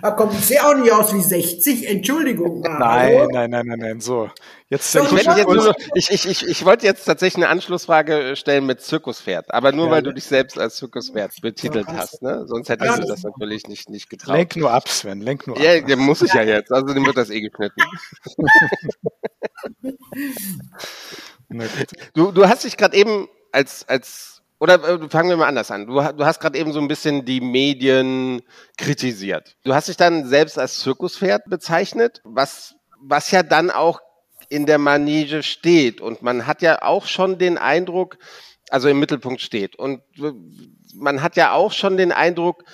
Speaker 6: Da kommt ich sehe auch nicht aus wie 60. Entschuldigung. mal.
Speaker 4: Nein, nein, nein, nein, nein. So, jetzt
Speaker 2: Ich, jetzt nur, ich, ich, ich, ich wollte jetzt tatsächlich eine Anschlussfrage stellen mit Zirkuspferd, aber nur
Speaker 4: Ja,
Speaker 2: weil
Speaker 4: ne?
Speaker 2: du dich selbst als Zirkuspferd betitelt hast, ne? Sonst hättest
Speaker 6: Ja,
Speaker 2: du
Speaker 6: das-
Speaker 2: natürlich nicht, nicht getraut.
Speaker 4: lenk nur ab, Sven, lenk nur ab.
Speaker 2: Ja, der muss ich ja jetzt, also dem wird das eh geschnitten.
Speaker 4: Na gut.
Speaker 2: Du, du hast dich gerade eben als, als, oder äh, fangen wir mal anders an. Du, du hast gerade eben so ein bisschen die Medien kritisiert. Du hast dich dann selbst als Zirkuspferd bezeichnet, was, was ja dann auch in der Manege steht. Und man hat ja auch schon den Eindruck, also im Mittelpunkt steht. Und man hat ja auch schon den Eindruck,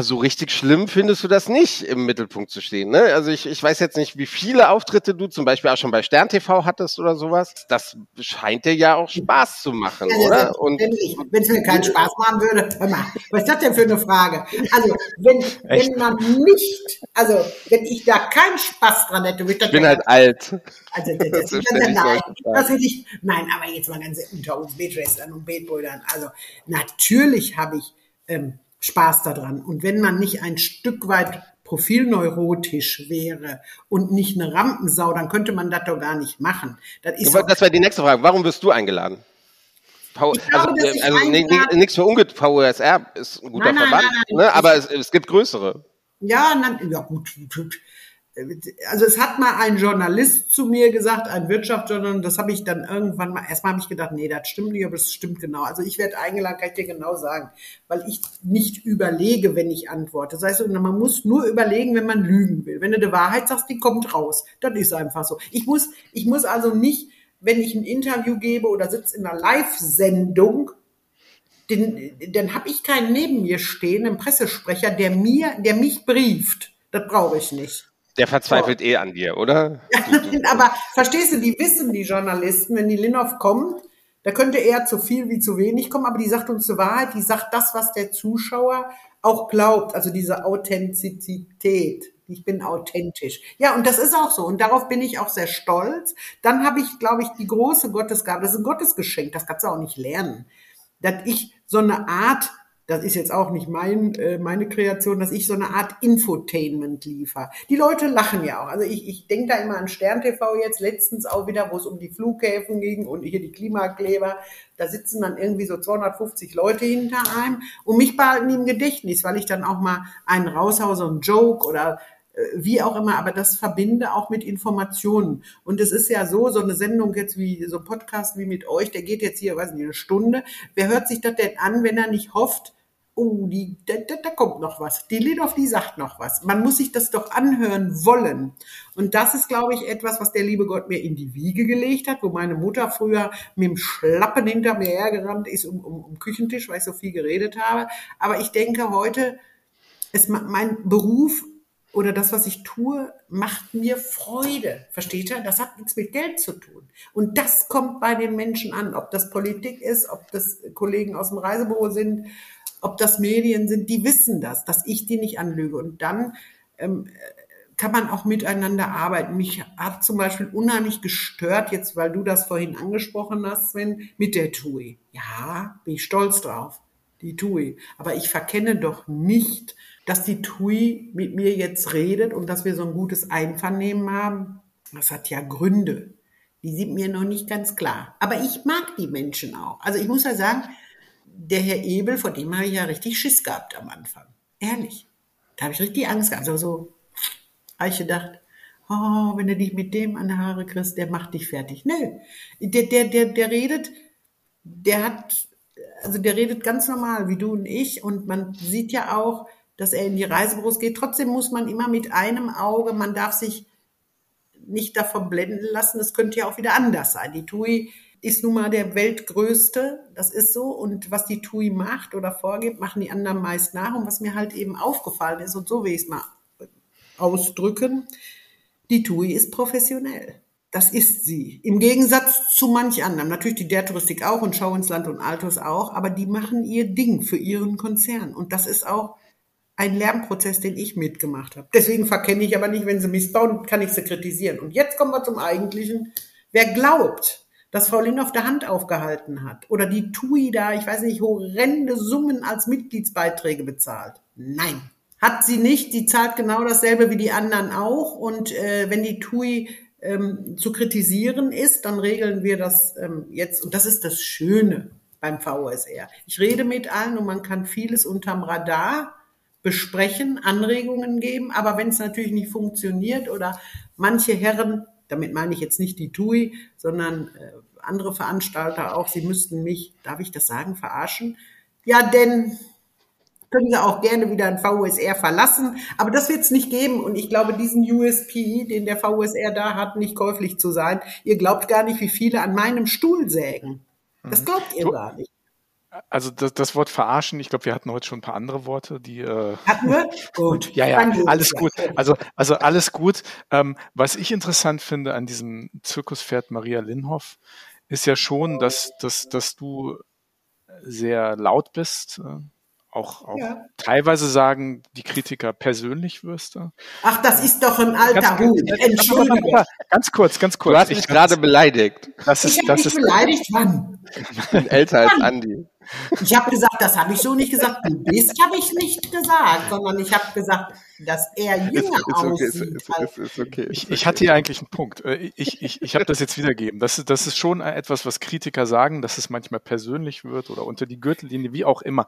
Speaker 2: so richtig schlimm findest du das nicht, im Mittelpunkt zu stehen. Ne? Also ich, ich weiß jetzt nicht, wie viele Auftritte du zum Beispiel auch schon bei Stern TV hattest oder sowas. Das scheint dir ja auch Spaß zu machen,
Speaker 6: Ja,
Speaker 2: oder? Und
Speaker 6: wenn es mir keinen Spaß machen würde, hör mal, was ist das denn für eine Frage? Also, wenn, wenn man nicht, also, wenn ich da keinen Spaß dran hätte, würde das
Speaker 2: ich bin halt alt.
Speaker 6: Also das, das,
Speaker 2: So
Speaker 6: das,
Speaker 2: ich
Speaker 6: nein, das hätte ich, nein, aber jetzt mal ganz unter uns Beetschwestern und Beetbrüdern. Also natürlich habe ich ähm, Spaß daran. Und wenn man nicht ein Stück weit profilneurotisch wäre und nicht eine Rampensau, dann könnte man das doch gar nicht machen. Das ist
Speaker 2: das wäre die nächste Frage. Warum wirst du eingeladen? V
Speaker 6: Ich glaube,
Speaker 2: also
Speaker 6: dass ich
Speaker 2: also nichts für ungut. VUSR ist ein guter
Speaker 6: Nein, nein,
Speaker 2: Verband,
Speaker 6: nein,
Speaker 2: ne? aber es, es gibt größere.
Speaker 6: ja, na, ja gut. Also es hat mal ein Journalist zu mir gesagt, ein Wirtschaftsjournalist, das habe ich dann irgendwann mal, erstmal habe ich gedacht, nee, das stimmt nicht, aber es stimmt genau. Also ich werde eingeladen, kann ich dir genau sagen, weil ich nicht überlege, wenn ich antworte. Das heißt, man muss nur überlegen, wenn man lügen will. Wenn du die Wahrheit sagst, die kommt raus. Das ist einfach so. Ich muss, ich muss also nicht, wenn ich ein Interview gebe oder sitze in einer Live-Sendung, den, dann habe ich keinen neben mir stehen, einen Pressesprecher, der mir, der mich brieft. Das brauche ich nicht.
Speaker 2: Der verzweifelt eh an dir, oder?
Speaker 6: Aber verstehst du, die wissen, die Journalisten, wenn die Linhoff kommt, da könnte eher zu viel wie zu wenig kommen, aber die sagt uns die Wahrheit, die sagt das, was der Zuschauer auch glaubt, also diese Authentizität. Ich bin authentisch. Ja, und das ist auch so. Und darauf bin ich auch sehr stolz. Dann habe ich, glaube ich, die große Gottesgabe. Das ist ein Gottesgeschenk. Das kannst du auch nicht lernen. Dass ich so eine Art, das ist jetzt auch nicht mein, äh, meine Kreation, dass ich so eine Art Infotainment liefere. Die Leute lachen ja auch. Also ich, ich denke da immer an Stern TV jetzt, letztens auch wieder, wo es um die Flughäfen ging und hier die Klimakleber. Da sitzen dann irgendwie so 250 Leute hinter einem und mich behalten im Gedächtnis, weil ich dann auch mal einen raushau, so einen Joke oder wie auch immer, aber das verbinde auch mit Informationen. Und es ist ja so, so eine Sendung jetzt wie, so ein Podcast wie mit euch, der geht jetzt hier, weiß nicht, eine Stunde. Wer hört sich das denn an, wenn er nicht hofft, oh, die, da, da, da kommt noch was. Die Lidov, die sagt noch was. Man muss sich das doch anhören wollen. Und das ist, glaube ich, etwas, was der liebe Gott mir in die Wiege gelegt hat, wo meine Mutter früher mit dem Schlappen hinter mir hergerannt ist um, um, um Küchentisch, weil ich so viel geredet habe. Aber ich denke heute, es, mein Beruf oder das, was ich tue, macht mir Freude. Versteht ihr? Das hat nichts mit Geld zu tun. Und das kommt bei den Menschen an. Ob das Politik ist, ob das Kollegen aus dem Reisebüro sind, ob das Medien sind, die wissen das, dass ich die nicht anlüge. Und dann ähm, kann man auch miteinander arbeiten. Mich hat zum Beispiel unheimlich gestört, jetzt weil du das vorhin angesprochen hast, Sven, mit der TUI. Ja, bin ich stolz drauf, die TUI. Aber ich verkenne doch nicht, dass die TUI mit mir jetzt redet und dass wir so ein gutes Einvernehmen haben. Das hat ja Gründe. Die sind mir noch nicht ganz klar. Aber ich mag die Menschen auch. Also ich muss ja sagen, der Herr Ebel, vor dem habe ich ja richtig Schiss gehabt am Anfang. Ehrlich. Da habe ich richtig Angst gehabt. Also so, habe ich gedacht, oh, wenn du dich mit dem an die Haare kriegst, der macht dich fertig. Nö. Der, der, der, der redet, der hat, also der redet ganz normal, wie du und ich. Und man sieht ja auch, dass er in die Reisebüros geht. Trotzdem muss man immer mit einem Auge, man darf sich nicht davon blenden lassen. Das könnte ja auch wieder anders sein. Die TUI ist nun mal der weltgrößte, das ist so. Und was die TUI macht oder vorgibt, machen die anderen meist nach. Und was mir halt eben aufgefallen ist, und so will ich es mal ausdrücken, die TUI ist professionell. Das ist sie. Im Gegensatz zu manch anderem. Natürlich die der Touristik auch und Schau ins Land und Altos auch, aber die machen ihr Ding für ihren Konzern. Und das ist auch ein Lernprozess, den ich mitgemacht habe. Deswegen verkenne ich aber nicht, wenn sie missbauen, kann ich sie kritisieren. Und jetzt kommen wir zum Eigentlichen. Wer glaubt, dass Frau Lindhoff der Hand aufgehalten hat oder die TUI da, ich weiß nicht, horrende Summen als Mitgliedsbeiträge bezahlt. Nein, hat sie nicht. Die zahlt genau dasselbe wie die anderen auch. Und äh, wenn die TUI ähm, zu kritisieren ist, dann regeln wir das ähm, jetzt. Und das ist das Schöne beim VSR. Ich rede mit allen und man kann vieles unterm Radar besprechen, Anregungen geben. Aber wenn es natürlich nicht funktioniert oder manche Herren, damit meine ich jetzt nicht die TUI, sondern äh, andere Veranstalter auch, sie müssten mich, darf ich das sagen, verarschen? Ja, denn können Sie auch gerne wieder ein VUSR verlassen. Aber das wird es nicht geben. Und ich glaube, diesen USP, den der VUSR da hat, nicht käuflich zu sein. Ihr glaubt gar nicht, wie viele an meinem Stuhl sägen. Das glaubt ihr
Speaker 4: Du-
Speaker 6: gar nicht.
Speaker 4: Also das, das Wort verarschen, ich glaube, wir hatten heute schon ein paar andere Worte, die äh,
Speaker 6: Hatten wir? Gut.
Speaker 4: Ja, ja, alles gut. Also, also alles gut. Ähm, was ich interessant finde an diesem Zirkuspferd Maria Linhoff, ist ja schon, dass, dass, dass du sehr laut bist. Äh, auch, auch
Speaker 6: Ja.
Speaker 4: teilweise sagen die Kritiker persönlich wirst du.
Speaker 6: Ach, das ist doch ein alter Hut. Entschuldigung.
Speaker 4: Ganz kurz, ganz kurz.
Speaker 2: Du hast mich gerade beleidigt.
Speaker 4: das
Speaker 6: Ich
Speaker 4: ist,
Speaker 6: habe
Speaker 4: das ist,
Speaker 6: beleidigt. Wann?
Speaker 2: Ich bin älter als Andi.
Speaker 6: Ich habe gesagt, das habe ich so nicht gesagt. Du bist, habe ich nicht gesagt, sondern ich habe gesagt, dass er jünger aussieht.
Speaker 4: Ich, hatte hier eigentlich einen Punkt. Äh, Ich, ich, ich habe das jetzt wiedergeben. Das, ist- das ist schon etwas, was Kritiker sagen, dass es manchmal persönlich wird oder unter die Gürtellinie, wie auch immer.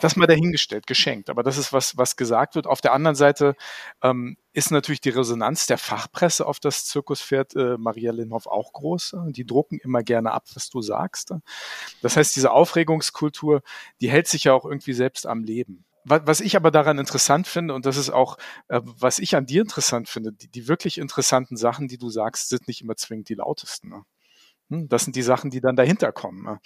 Speaker 4: Das mal dahingestellt, geschenkt. Aber das ist was, was gesagt wird. Auf der anderen Seite ähm, ist natürlich die Resonanz der Fachpresse auf das Zirkuspferd äh, Maria Linhoff auch groß. Die drucken immer gerne ab, was du sagst. Das heißt, diese Aufregungskultur, die hält sich ja auch irgendwie selbst am Leben. Wa- Was ich aber daran interessant finde, und das ist auch, äh, was ich an dir interessant finde, die, die wirklich interessanten Sachen, die du sagst, sind nicht immer zwingend die lautesten. Ne? Hm, Das sind die Sachen, die dann dahinter kommen. ne?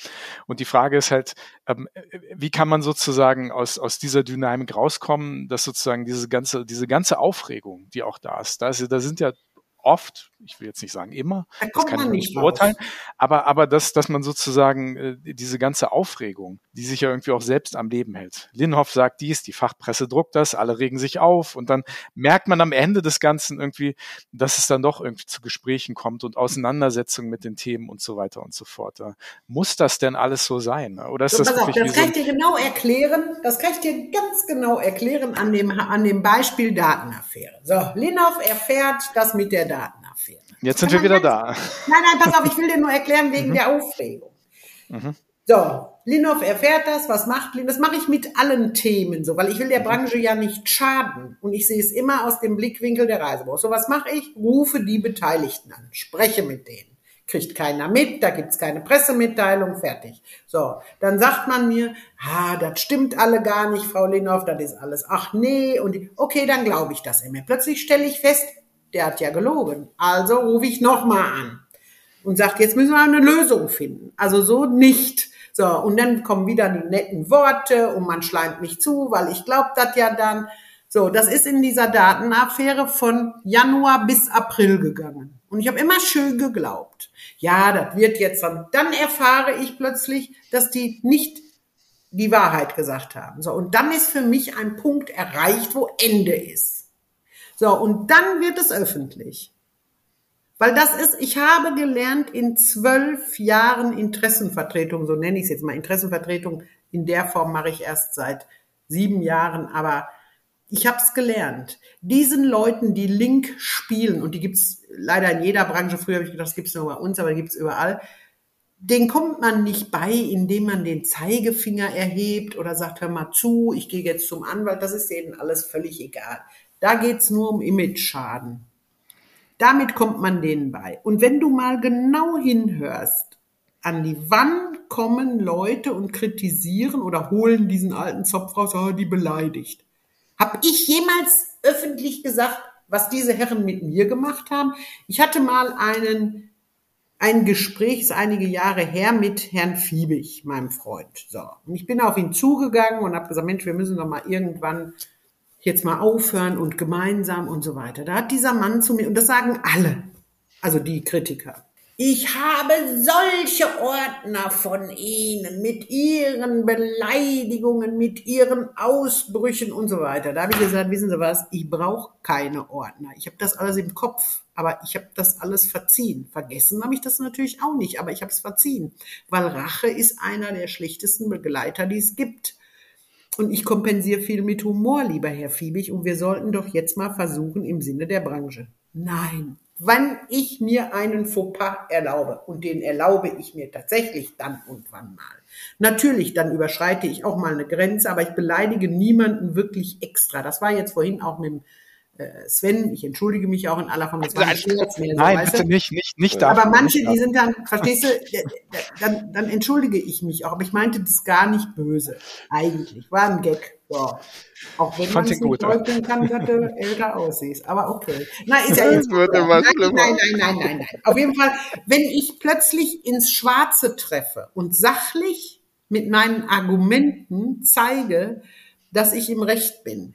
Speaker 4: Und die Frage ist halt, ähm, äh, wie kann man sozusagen aus, aus dieser Dynamik rauskommen, dass sozusagen diese ganze, diese ganze Aufregung, die auch da ist, da, ist, da sind ja oft, ich will jetzt nicht sagen immer,
Speaker 6: Da
Speaker 4: das kann ich
Speaker 6: nicht
Speaker 4: beurteilen, aber, aber dass, dass man sozusagen äh, diese ganze Aufregung, die sich ja irgendwie auch selbst am Leben hält. Linhoff sagt dies, die Fachpresse druckt das, alle regen sich auf und dann merkt man am Ende des Ganzen irgendwie, dass es dann doch irgendwie zu Gesprächen kommt und Auseinandersetzungen mit den Themen und so weiter und so fort. Ja. Muss das denn alles so sein? ne? Oder ist
Speaker 6: So,
Speaker 4: das
Speaker 6: auf, das kann ich dir genau erklären. Das kann ich dir ganz genau erklären an dem, an dem Beispiel Datenaffäre. So, Linhoff erfährt das mit der Datenaffäre.
Speaker 4: Jetzt sind wir wieder da.
Speaker 6: Nein, nein, pass auf, ich will dir nur erklären
Speaker 4: Mhm.
Speaker 6: wegen der Aufregung. So, Linhoff erfährt das, was macht Linhoff? Das mache ich mit allen Themen so, weil ich will
Speaker 4: Mhm.
Speaker 6: der Branche ja nicht schaden. Und ich sehe es immer aus dem Blickwinkel der Reisebüros. So, was mache ich? Rufe die Beteiligten an, spreche mit denen, Kriegt keiner mit, da gibt's keine Pressemitteilung, fertig. So, dann sagt man mir, ah, das stimmt alle gar nicht, Frau Linhoff, das ist alles, ach nee, und okay, dann glaube ich das immer. Plötzlich stelle ich fest, der hat ja gelogen. Also rufe ich nochmal an und sagt, jetzt müssen wir eine Lösung finden. Also so nicht. So, und dann kommen wieder die netten Worte und man schleimt mich zu, weil ich glaube das ja dann. So, das ist in dieser Datenaffäre von Januar bis April gegangen. Und ich habe immer schön geglaubt. Ja, das wird jetzt dann. Dann erfahre ich plötzlich, dass die nicht die Wahrheit gesagt haben. So, und dann ist für mich ein Punkt erreicht, wo Ende ist. So, und dann wird es öffentlich. Weil das ist, ich habe gelernt in zwölf Jahren Interessenvertretung, so nenne ich es jetzt mal, Interessenvertretung in der Form mache ich erst seit sieben Jahren, aber ich habe es gelernt. Diesen Leuten, die Link spielen, und die gibt's leider in jeder Branche, früher habe ich gedacht, das gibt's nur bei uns, aber die gibt's überall, den kommt man nicht bei, indem man den Zeigefinger erhebt oder sagt, hör mal zu, ich gehe jetzt zum Anwalt, das ist denen alles völlig egal. Da geht's nur um Image-Schaden. Damit kommt man denen bei. Und wenn du mal genau hinhörst, an die wann kommen Leute und kritisieren oder holen diesen alten Zopf raus, oh, die beleidigt. Hab ich jemals öffentlich gesagt, was diese Herren mit mir gemacht haben? Ich hatte mal einen, ein Gespräch, ist einige Jahre her, mit Herrn Fiebig, meinem Freund. So. Und ich bin auf ihn zugegangen und habe gesagt, Mensch, wir müssen doch mal irgendwann jetzt mal aufhören und gemeinsam und so weiter. Da hat dieser Mann zu mir, und das sagen alle, also die Kritiker, ich habe solche Ordner von Ihnen mit Ihren Beleidigungen, mit Ihren Ausbrüchen und so weiter. Da habe ich gesagt, wissen Sie was, ich brauche keine Ordner. Ich habe das alles im Kopf, aber ich habe das alles verziehen. Vergessen habe ich das natürlich auch nicht, aber ich habe es verziehen, weil Rache ist einer der schlechtesten Begleiter, die es gibt. Und ich kompensiere viel mit Humor, lieber Herr Fiebig. Und wir sollten doch jetzt mal versuchen im Sinne der Branche. Nein, wann ich mir einen Fauxpas erlaube, und den erlaube ich mir tatsächlich dann und wann mal. Natürlich, dann überschreite ich auch mal eine Grenze, aber ich beleidige niemanden wirklich extra. Das war jetzt vorhin auch mit dem Sven, ich entschuldige mich auch in aller Form, das war ein Scherz mehr. so,
Speaker 4: Nein,
Speaker 6: weißt
Speaker 4: bitte
Speaker 6: du?
Speaker 4: nicht, nicht, nicht dafür.
Speaker 6: Aber manche,
Speaker 4: nicht
Speaker 6: die sind dann, verstehst du, dann, dann entschuldige ich mich auch. Aber ich meinte das gar nicht böse. Eigentlich. War ein Gag. So. Auch wenn
Speaker 4: Ich
Speaker 6: man es nicht
Speaker 4: gut.
Speaker 6: leugnen kann, dass du älter aussiehst. Aber okay. Na, ist ja jetzt. Nein,
Speaker 2: immer
Speaker 6: nein,
Speaker 2: schlimmer.
Speaker 6: nein, nein, nein, nein, nein. Auf jeden Fall, wenn ich plötzlich ins Schwarze treffe und sachlich mit meinen Argumenten zeige, dass ich im Recht bin,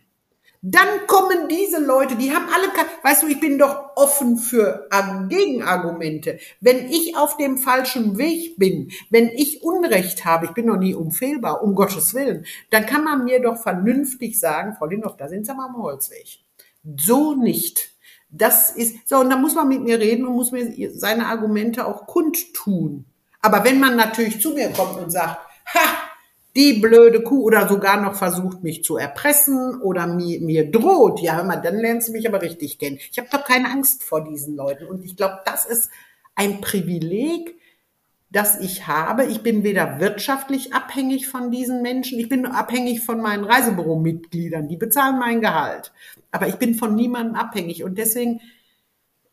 Speaker 6: dann kommen diese Leute, die haben alle, weißt du, ich bin doch offen für Ar- Gegenargumente. Wenn ich auf dem falschen Weg bin, wenn ich Unrecht habe, ich bin noch nie unfehlbar, um Gottes Willen, dann kann man mir doch vernünftig sagen, Frau Lindhoff, da sind Sie mal am Holzweg. So nicht. Das ist, so, und dann muss man mit mir reden und muss mir seine Argumente auch kundtun. Aber wenn man natürlich zu mir kommt und sagt, ha, die blöde Kuh oder sogar noch versucht, mich zu erpressen oder mir, mir droht, ja, hör mal, dann lernst du mich aber richtig kennen. Ich habe doch keine Angst vor diesen Leuten. Und ich glaube, das ist ein Privileg, das ich habe. Ich bin weder wirtschaftlich abhängig von diesen Menschen, ich bin abhängig von meinen Reisebüro-Mitgliedern, die bezahlen mein Gehalt. Aber ich bin von niemandem abhängig. Und deswegen,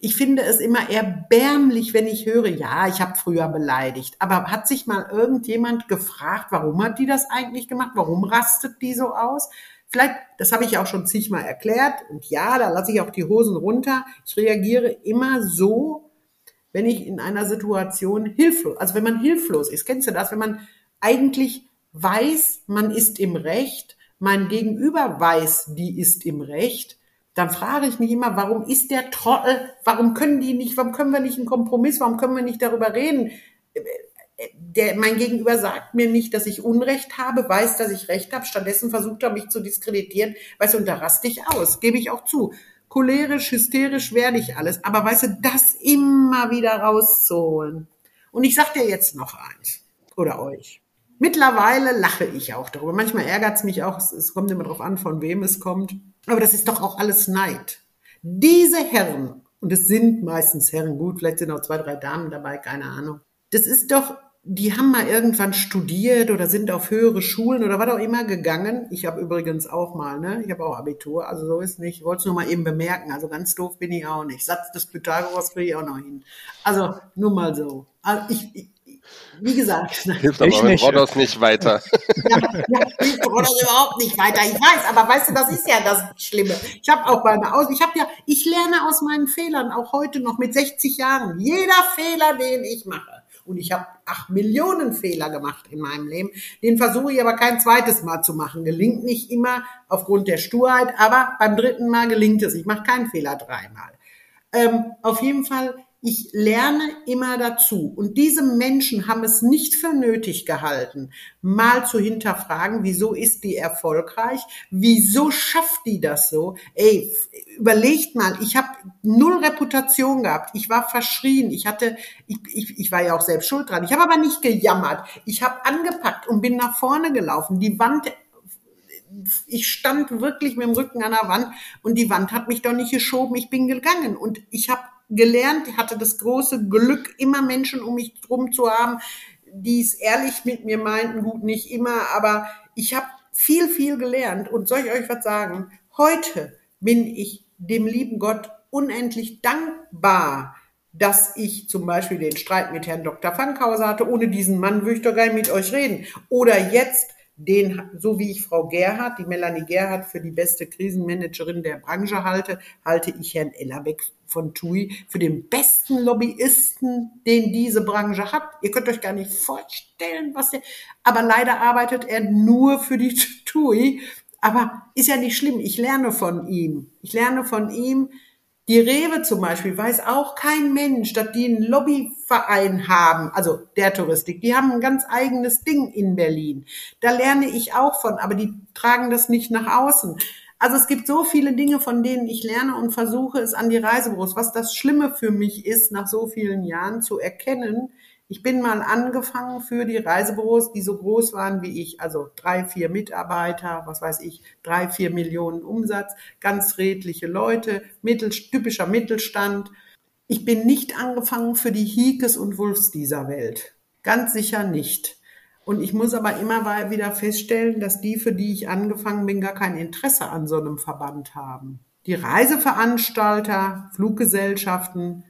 Speaker 6: ich finde es immer erbärmlich, wenn ich höre, ja, ich habe früher beleidigt. Aber hat sich mal irgendjemand gefragt, warum hat die das eigentlich gemacht? Warum rastet die so aus? Vielleicht, das habe ich auch schon zigmal erklärt. Und ja, da lasse ich auch die Hosen runter. Ich reagiere immer so, wenn ich in einer Situation hilflos, also wenn man hilflos ist. Kennst du das? Wenn man eigentlich weiß, man ist im Recht, mein Gegenüber weiß, die ist im Recht, dann frage ich mich immer, warum ist der Trottel, warum können die nicht, warum können wir nicht einen Kompromiss, warum können wir nicht darüber reden? Der, mein Gegenüber sagt mir nicht, dass ich Unrecht habe, weiß, dass ich Recht habe, stattdessen versucht er mich zu diskreditieren, weißt du, und da raste ich aus, gebe ich auch zu. Cholerisch, hysterisch werde ich alles, aber weißt du, das immer wieder rauszuholen. Und ich sag dir jetzt noch eins, oder euch. Mittlerweile lache ich auch darüber. Manchmal ärgert es mich auch, es, es kommt immer darauf an, von wem es kommt. Aber das ist doch auch alles Neid. Diese Herren, und es sind meistens Herren, gut, vielleicht sind auch zwei, drei Damen dabei, keine Ahnung. Das ist doch die haben mal irgendwann studiert oder sind auf höhere Schulen oder was auch immer gegangen. Ich habe übrigens auch mal, ne? Ich habe auch Abitur, also so ist nicht. Ich wollte es nur mal eben bemerken. Also ganz doof bin ich auch nicht. Satz des Pythagoras kriege ich auch noch hin. Also nur mal so. Also ich, ich wie gesagt,
Speaker 2: Hilft
Speaker 4: Ich
Speaker 2: aber mit
Speaker 4: nicht.
Speaker 2: Rodos nicht weiter.
Speaker 6: ja, ja, ich oder überhaupt nicht weiter. Ich weiß, aber weißt du, das ist ja das Schlimme. Ich habe auch meine Aus, ich habe ja, ich lerne aus meinen Fehlern auch heute noch mit 60 Jahren. Jeder Fehler, den ich mache. Und ich habe acht Millionen Fehler gemacht in meinem Leben. Den versuche ich aber kein zweites Mal zu machen. Gelingt nicht immer aufgrund der Sturheit, aber beim dritten Mal gelingt es. Ich mache keinen Fehler dreimal. Ähm, auf jeden Fall, ich lerne immer dazu. Und diese Menschen haben es nicht für nötig gehalten, mal zu hinterfragen, wieso ist die erfolgreich? Wieso schafft die das so? Ey, überlegt mal, ich habe null Reputation gehabt. Ich war verschrien. Ich hatte, ich, ich, ich war ja auch selbst schuld dran. Ich habe aber nicht gejammert. Ich habe angepackt und bin nach vorne gelaufen. Die Wand ich stand wirklich mit dem Rücken an der Wand und die Wand hat mich doch nicht geschoben, ich bin gegangen und ich habe gelernt, hatte das große Glück, immer Menschen um mich drum zu haben, die es ehrlich mit mir meinten, gut, nicht immer, aber ich habe viel, viel gelernt und soll ich euch was sagen? Heute bin ich dem lieben Gott unendlich dankbar, dass ich zum Beispiel den Streit mit Herrn Dr. Fankhauser hatte. Ohne diesen Mann würde ich doch gar nicht mit euch reden. Oder jetzt den, so wie ich Frau Gerhardt, die Melanie Gerhardt für die beste Krisenmanagerin der Branche halte, halte ich Herrn Ellerbeck von TUI für den besten Lobbyisten, den diese Branche hat. Ihr könnt euch gar nicht vorstellen, was der, aber leider arbeitet er nur für die TUI. Aber ist ja nicht schlimm. Ich lerne von ihm. Ich lerne von ihm, die Rewe zum Beispiel weiß auch kein Mensch, dass die einen Lobbyverein haben, also der Touristik. Die haben ein ganz eigenes Ding in Berlin. Da lerne ich auch von, aber die tragen das nicht nach außen. Also es gibt so viele Dinge, von denen ich lerne und versuche es an die Reisebüros. Was das Schlimme für mich ist, nach so vielen Jahren zu erkennen, ich bin mal angefangen für die Reisebüros, die so groß waren wie ich, also drei, vier Mitarbeiter, was weiß ich, drei, vier Millionen Umsatz, ganz redliche Leute, mittel, typischer Mittelstand. Ich bin nicht angefangen für die Hikes und Wulfs dieser Welt. Ganz sicher nicht. Und ich muss aber immer wieder feststellen, dass die, für die ich angefangen bin, gar kein Interesse an so einem Verband haben. Die Reiseveranstalter, Fluggesellschaften,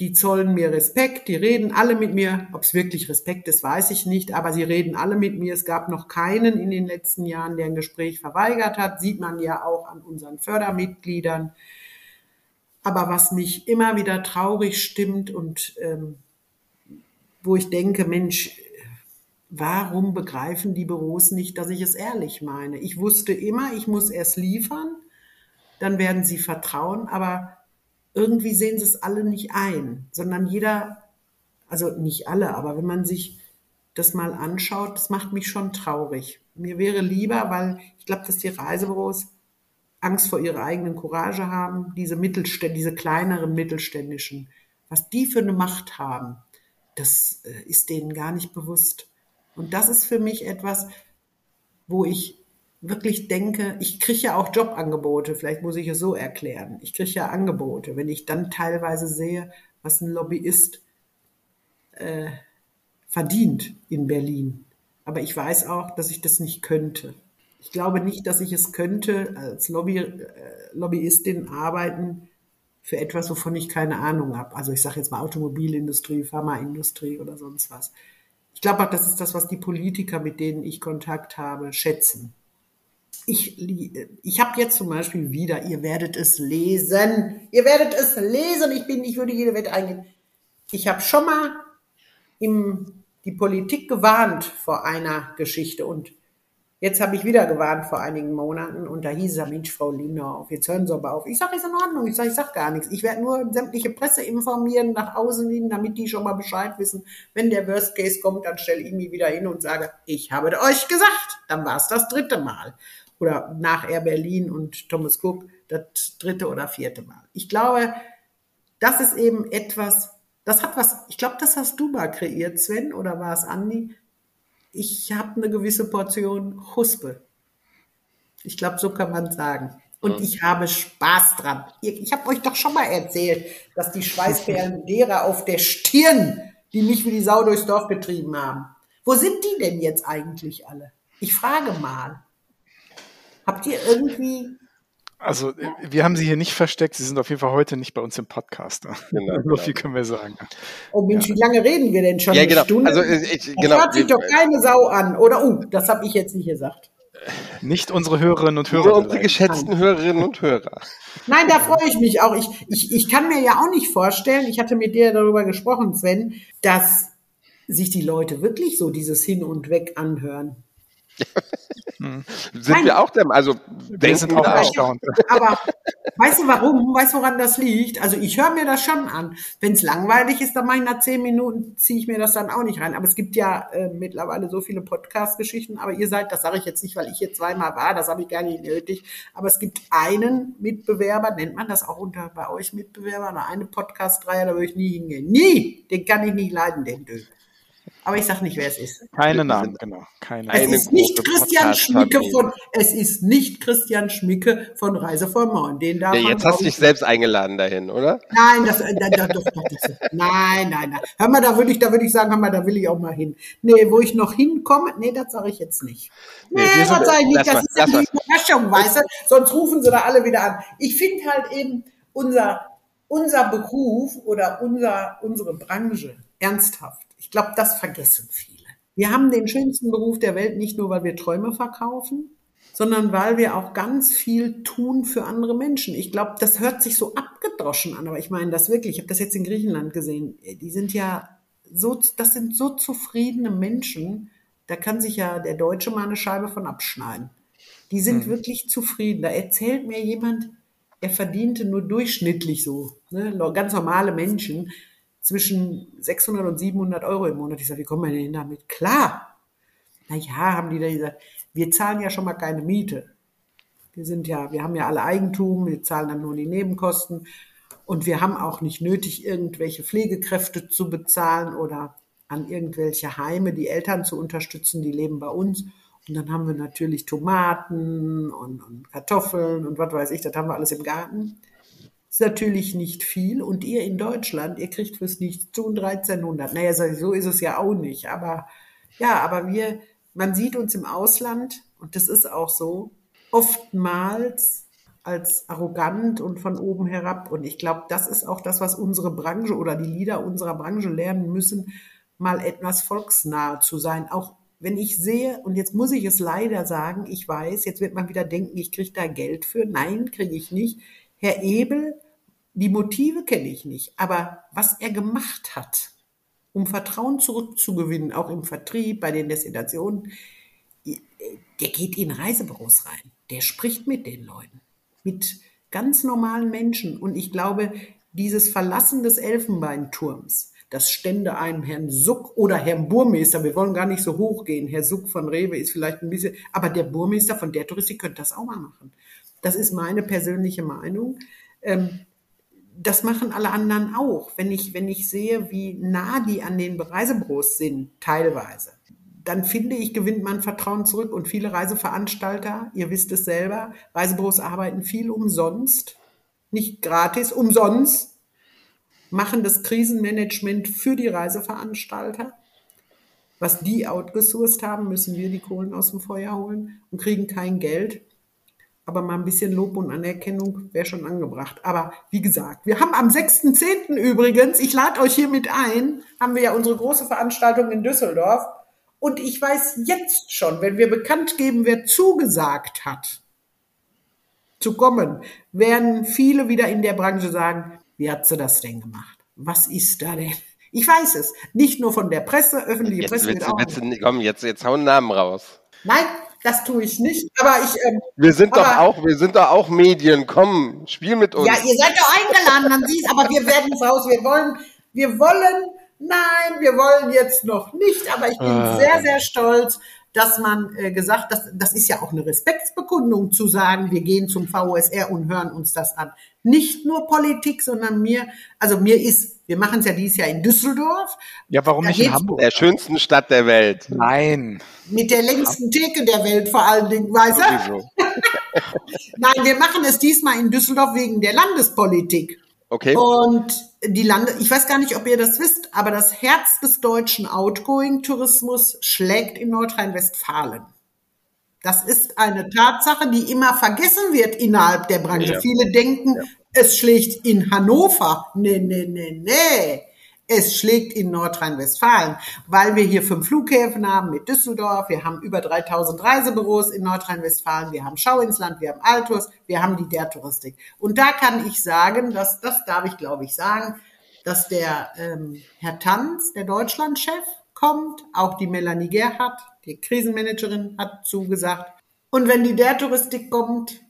Speaker 6: die zollen mir Respekt, die reden alle mit mir. Ob es wirklich Respekt ist, weiß ich nicht, aber sie reden alle mit mir. Es gab noch keinen in den letzten Jahren, der ein Gespräch verweigert hat. Sieht man ja auch an unseren Fördermitgliedern. Aber was mich immer wieder traurig stimmt und ähm, wo ich denke, Mensch, warum begreifen die Büros nicht, dass ich es ehrlich meine? Ich wusste immer, ich muss erst liefern, dann werden sie vertrauen, aber irgendwie sehen sie es alle nicht ein, sondern jeder, also nicht alle, aber wenn man sich das mal anschaut, das macht mich schon traurig. Mir wäre lieber, weil ich glaube, dass die Reisebüros Angst vor ihrer eigenen Courage haben, diese Mittelständ, diese kleineren mittelständischen, was die für eine Macht haben, das äh, ist denen gar nicht bewusst. Und das ist für mich etwas, wo ich wirklich denke, ich kriege ja auch Jobangebote, vielleicht muss ich es so erklären. Ich kriege ja Angebote, wenn ich dann teilweise sehe, was ein Lobbyist äh, verdient in Berlin. Aber ich weiß auch, dass ich das nicht könnte. Ich glaube nicht, dass ich es könnte, als Lobby, äh, Lobbyistin arbeiten für etwas, wovon ich keine Ahnung habe. Also ich sage jetzt mal Automobilindustrie, Pharmaindustrie oder sonst was. Ich glaube auch, das ist das, was die Politiker, mit denen ich Kontakt habe, schätzen. Ich, ich habe jetzt zum Beispiel wieder, ihr werdet es lesen, ihr werdet es lesen, ich bin, ich würde jede Wette eingehen. Ich habe schon mal im, die Politik gewarnt vor einer Geschichte und jetzt habe ich wieder gewarnt vor einigen Monaten und da hieß es, Mensch, Frau Lindorf, jetzt hören Sie aber auf. Ich sage, ist in Ordnung, ich sage, ich sag gar nichts. Ich werde nur sämtliche Presse informieren, nach außen hin, damit die schon mal Bescheid wissen. Wenn der Worst Case kommt, dann stelle ich mich wieder hin und sage, ich habe euch gesagt. Dann war es das dritte Mal. Oder nach Air Berlin und Thomas Cook das dritte oder vierte Mal. Ich glaube, das ist eben etwas, das hat was, ich glaube, das hast du mal kreiert, Sven, oder war es Andi? Ich habe eine gewisse Portion Huspe. Ich glaube, so kann man sagen. Und ich habe Spaß dran. Ich habe euch doch schon mal erzählt, dass die Schweißperlen derer auf der Stirn die mich wie die Sau durchs Dorf getrieben haben. Wo sind die denn jetzt eigentlich alle? Ich frage mal. Habt ihr irgendwie
Speaker 4: Also, wir haben sie hier nicht versteckt. Sie sind auf jeden Fall heute nicht bei uns im Podcast.
Speaker 2: Genau,
Speaker 4: so
Speaker 2: genau.
Speaker 4: viel können wir sagen.
Speaker 6: Oh Mensch, wie lange reden wir denn schon?
Speaker 2: Ja,
Speaker 6: Eine
Speaker 2: genau.
Speaker 6: Stunde?
Speaker 2: Also, ich, ich,
Speaker 6: das
Speaker 2: genau.
Speaker 6: hört sich doch keine Sau an. Oder, uh, das habe ich jetzt nicht gesagt.
Speaker 4: Nicht unsere Hörerinnen und Hörer.
Speaker 2: Nur unsere geschätzten Hörerinnen und Hörer.
Speaker 6: Nein, da freue ich mich auch. Ich, ich, ich kann mir ja auch nicht vorstellen, ich hatte mit dir darüber gesprochen, Sven, dass sich die Leute wirklich so dieses Hin und Weg anhören.
Speaker 2: Sind
Speaker 6: Nein.
Speaker 2: wir auch der, also
Speaker 4: Wir sind auch erstaunt.
Speaker 6: Aber weißt du warum? Weißt du, woran das liegt? Also ich höre mir das schon an. Wenn es langweilig ist, dann mache ich nach zehn Minuten, ziehe ich mir das dann auch nicht rein. Aber es gibt ja äh, mittlerweile so viele Podcast-Geschichten. Aber ihr seid, das sage ich jetzt nicht, weil ich hier zweimal war, das habe ich gar nicht nötig. Aber es gibt einen Mitbewerber, nennt man das auch unter bei euch Mitbewerber, oder eine Podcast-Reihe, da würde ich nie hingehen. Nie! Den kann ich nicht leiden, den Döp. Aber ich sag nicht, wer es ist.
Speaker 4: Keine Namen, genau. Keine
Speaker 2: Eine
Speaker 6: Es ist nicht Christian Schmicke von, es ist nicht Christian Schmicke von Reise von Morn. Den darf
Speaker 2: Ja, jetzt hast du dich
Speaker 6: ich,
Speaker 2: selbst eingeladen dahin, oder?
Speaker 6: Nein, das, äh, da, da, doch, doch, das, nein, nein, nein. Hör mal, da würde ich, da würde ich sagen, hör mal, da will ich auch mal hin. Nee, wo ich noch hinkomme, nee, das sage ich jetzt nicht. Nee,
Speaker 2: wir
Speaker 6: das sage ich nicht, das
Speaker 2: mal,
Speaker 6: ist ja die Überraschung, weißt du? Sonst rufen sie da alle wieder an. Ich finde halt eben unser, unser Beruf oder unser, unsere Branche ernsthaft. Ich glaube, das vergessen viele. Wir haben den schönsten Beruf der Welt nicht nur, weil wir Träume verkaufen, sondern weil wir auch ganz viel tun für andere Menschen. Ich glaube, das hört sich so abgedroschen an, aber ich meine das wirklich. Ich habe das jetzt in Griechenland gesehen. Die sind ja so, das sind so zufriedene Menschen. Da kann sich ja der Deutsche mal eine Scheibe von abschneiden. Die sind wirklich zufrieden. Da erzählt mir jemand, er verdiente nur durchschnittlich so, ne, ganz normale Menschen, zwischen 600 und 700 Euro im Monat. Ich sage, wie kommen wir denn damit? Klar. Na ja, haben die da gesagt, wir zahlen ja schon mal keine Miete. Wir sind ja, wir haben ja alle Eigentum, wir zahlen dann nur die Nebenkosten und wir haben auch nicht nötig, irgendwelche Pflegekräfte zu bezahlen oder an irgendwelche Heime die Eltern zu unterstützen, die leben bei uns. Und dann haben wir natürlich Tomaten und, und Kartoffeln und was weiß ich, das haben wir alles im Garten. Ist natürlich nicht viel. Und ihr in Deutschland, ihr kriegt fürs Nichtstun 1300. Naja, so ist es ja auch nicht. Aber ja, aber wir, man sieht uns im Ausland, und das ist auch so, oftmals als arrogant und von oben herab. Und ich glaube, das ist auch das, was unsere Branche oder die Leader unserer Branche lernen müssen, mal etwas volksnah zu sein. Auch wenn ich sehe, und jetzt muss ich es leider sagen, ich weiß, jetzt wird man wieder denken, ich kriege da Geld für. Nein, kriege ich nicht. Herr Ebel, die Motive kenne ich nicht, aber was er gemacht hat, um Vertrauen zurückzugewinnen, auch im Vertrieb, bei den Destinationen, der geht in Reisebüros rein. Der spricht mit den Leuten, mit ganz normalen Menschen. Und ich glaube, dieses Verlassen des Elfenbeinturms, das stände einem Herrn Suck oder Herrn Burmeister, wir wollen gar nicht so hoch gehen, Herr Suck von Rewe ist vielleicht ein bisschen, aber der Burmeister von der Touristik könnte das auch mal machen. Das ist meine persönliche Meinung. Ähm, das machen alle anderen auch. Wenn ich, wenn ich sehe, wie nah die an den Reisebüros sind, teilweise, dann finde ich, gewinnt man Vertrauen zurück. Und viele Reiseveranstalter, ihr wisst es selber, Reisebüros arbeiten viel umsonst, nicht gratis, umsonst, machen das Krisenmanagement für die Reiseveranstalter. Was die outgesourced haben, müssen wir die Kohlen aus dem Feuer holen und kriegen kein Geld. Aber mal ein bisschen Lob und Anerkennung wäre schon angebracht. Aber wie gesagt, wir haben am 6.10. übrigens, ich lade euch hiermit ein, haben wir ja unsere große Veranstaltung in Düsseldorf. Und ich weiß jetzt schon, wenn wir bekannt geben, wer zugesagt hat, zu kommen, werden viele wieder in der Branche sagen, wie hat sie das denn gemacht? Was ist da denn? Ich weiß es. Nicht nur von der Presse, öffentliche
Speaker 2: Jetzt
Speaker 6: Presse
Speaker 2: willst, willst komm, jetzt, jetzt hau einen Namen raus.
Speaker 6: Nein, das tue ich nicht. Aber ich, ähm,
Speaker 2: Wir sind doch
Speaker 6: Aber-
Speaker 2: auch, wir sind doch auch Medien. Komm, spiel mit uns.
Speaker 6: Ja, ihr seid doch eingeladen, man sieht, aber wir werden es raus. Wir wollen, wir wollen, nein, wir wollen jetzt noch nicht, aber ich bin
Speaker 4: Ah.
Speaker 6: sehr, sehr stolz, dass man äh, gesagt, das, das ist ja auch eine Respektsbekundung zu sagen, wir gehen zum VSR und hören uns das an. Nicht nur Politik, sondern mir, also mir ist, wir machen es ja dieses Jahr in Düsseldorf
Speaker 4: Ja, warum
Speaker 6: Da
Speaker 4: nicht in Hamburg?
Speaker 2: der schönsten Stadt der Welt.
Speaker 4: Nein.
Speaker 6: mit der längsten Theke der Welt vor allen Dingen, weißt du? Nein, wir machen es diesmal in Düsseldorf wegen der Landespolitik.
Speaker 2: Okay.
Speaker 6: Und die Lande, ich weiß gar nicht, ob ihr das wisst, aber das Herz des deutschen Outgoing-Tourismus schlägt in Nordrhein-Westfalen. Das ist eine Tatsache, die immer vergessen wird innerhalb der Branche.
Speaker 2: Ja.
Speaker 6: Viele denken, es schlägt in Hannover. Nee, nee, nee, nee. Es schlägt in Nordrhein-Westfalen, weil wir hier fünf Flughäfen haben mit Düsseldorf. Wir haben über 3000 Reisebüros in Nordrhein-Westfalen. Wir haben Schau ins Land, wir haben Altus, wir haben die der Touristik. Und da kann ich sagen, dass, das darf ich glaube ich sagen, dass der ähm, Herr Tanz, der Deutschlandchef, kommt. Auch die Melanie Gerhardt, die Krisenmanagerin, hat zugesagt. Und wenn die der Touristik kommt,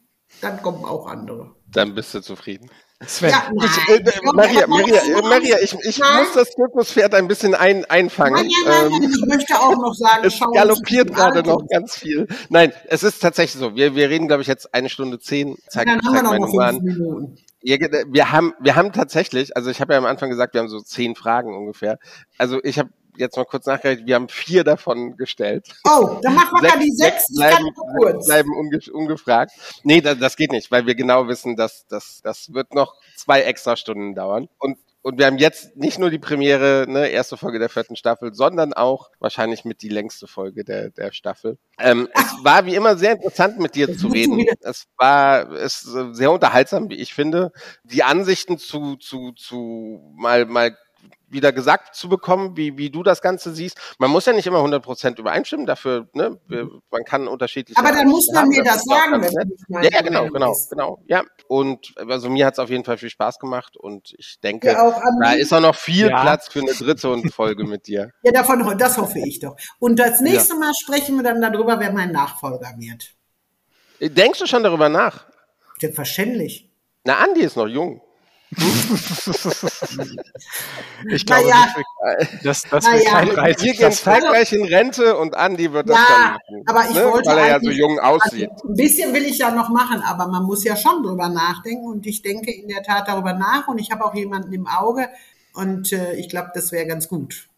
Speaker 6: dann kommen auch andere.
Speaker 2: Dann bist du zufrieden.
Speaker 4: Sven,
Speaker 6: Ja.
Speaker 2: Ich, äh, äh, Maria, Maria, äh, Maria, ich, ich
Speaker 6: Nein.
Speaker 2: muss das Zirkuspferd ein bisschen ein, einfangen.
Speaker 6: Nein, nein, nein,
Speaker 2: Ähm,
Speaker 6: nein, ich möchte auch noch sagen,
Speaker 2: es galoppiert gerade noch ganz viel. Nein, es ist tatsächlich so. Wir, wir reden, glaube ich, jetzt eine Stunde zehn. Zeig,
Speaker 6: Dann haben wir
Speaker 2: zeig
Speaker 6: noch fünf. Minuten.
Speaker 2: Wir haben, wir haben tatsächlich, also ich habe ja am Anfang gesagt, wir haben so zehn Fragen ungefähr. Also ich habe jetzt mal kurz nachgerechnet, wir haben vier davon gestellt.
Speaker 6: Oh, dann machen wir mal die sechs. Kann
Speaker 2: bleiben,
Speaker 6: kurz.
Speaker 2: bleiben unge ungefragt. Nee, das, das geht nicht, weil wir genau wissen, dass das, das wird noch zwei extra Stunden dauern. Und und wir haben jetzt nicht nur die Premiere, ne, erste Folge der vierten Staffel, sondern auch wahrscheinlich mit die längste Folge der, der Staffel. Ähm, es war wie immer sehr interessant, mit dir zu reden. Es war es ist sehr unterhaltsam, wie ich finde. Die Ansichten zu, zu, zu mal, mal wieder gesagt zu bekommen, wie, wie du das Ganze siehst. Man muss ja nicht immer 100% übereinstimmen, dafür, ne, wir, man kann unterschiedliche
Speaker 6: Aber dann muss man
Speaker 2: haben,
Speaker 6: mir das sagen, wenn du nicht meine
Speaker 2: Ja, ja, genau, genau, genau. Ja, und also mir hat es auf jeden Fall viel Spaß gemacht und ich denke,
Speaker 6: Ja,
Speaker 2: da ist auch noch viel
Speaker 4: Ja.
Speaker 2: Platz für eine dritte und Folge mit dir.
Speaker 6: Ja, davon, das hoffe ich doch. Und das nächste Mal sprechen wir dann darüber, wer mein Nachfolger wird.
Speaker 2: Denkst du schon darüber nach?
Speaker 6: Selbstverständlich.
Speaker 2: Na, Andi ist noch jung.
Speaker 4: ich glaube,
Speaker 6: Naja.
Speaker 4: nicht, dass das
Speaker 6: Naja.
Speaker 4: wird kein
Speaker 2: Wir gehen zeitgleich in Rente und Andi wird das
Speaker 6: Ja,
Speaker 2: dann machen.
Speaker 6: aber ich
Speaker 2: ne?
Speaker 6: wollte
Speaker 2: Weil er ja so jung aussieht.
Speaker 6: Also, ein bisschen will ich ja noch machen, aber man muss ja schon drüber nachdenken und ich denke in der Tat darüber nach und ich habe auch jemanden im Auge und äh, ich glaube, das wäre ganz gut.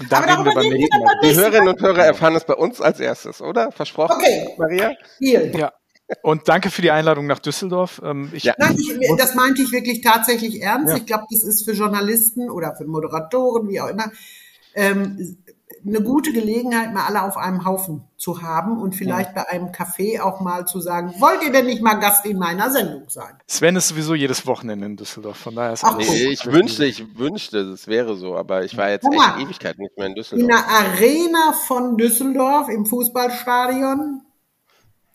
Speaker 4: Und dann
Speaker 6: Aber
Speaker 4: reden wir
Speaker 6: darüber
Speaker 4: beim
Speaker 6: reden wir
Speaker 4: nächsten Mal.
Speaker 2: Die Hörerinnen und Hörer erfahren es bei uns als erstes, oder? Versprochen,
Speaker 6: Okay.
Speaker 2: Maria?
Speaker 6: Viel.
Speaker 4: Ja. Und danke für die Einladung nach Düsseldorf. Ähm, Ich,
Speaker 2: Ja.
Speaker 6: Nein, ich, das meinte ich wirklich tatsächlich ernst.
Speaker 4: Ja.
Speaker 6: Ich glaube, das ist für Journalisten oder für Moderatoren, wie auch immer, ähm, eine gute Gelegenheit, mal alle auf einem Haufen zu haben und vielleicht bei einem Café auch mal zu sagen, wollt ihr denn nicht mal Gast in meiner Sendung sein?
Speaker 4: Sven ist sowieso jedes Wochenende in Düsseldorf. Von daher ist
Speaker 6: Ach,
Speaker 4: alles-
Speaker 2: Nee, ich wünschte, ich wünschte, es wäre so, aber ich war jetzt
Speaker 6: Guck
Speaker 2: echt
Speaker 6: mal.
Speaker 2: Ewigkeit nicht mehr in
Speaker 6: In
Speaker 2: Düsseldorf.
Speaker 6: der Arena von Düsseldorf im Fußballstadion.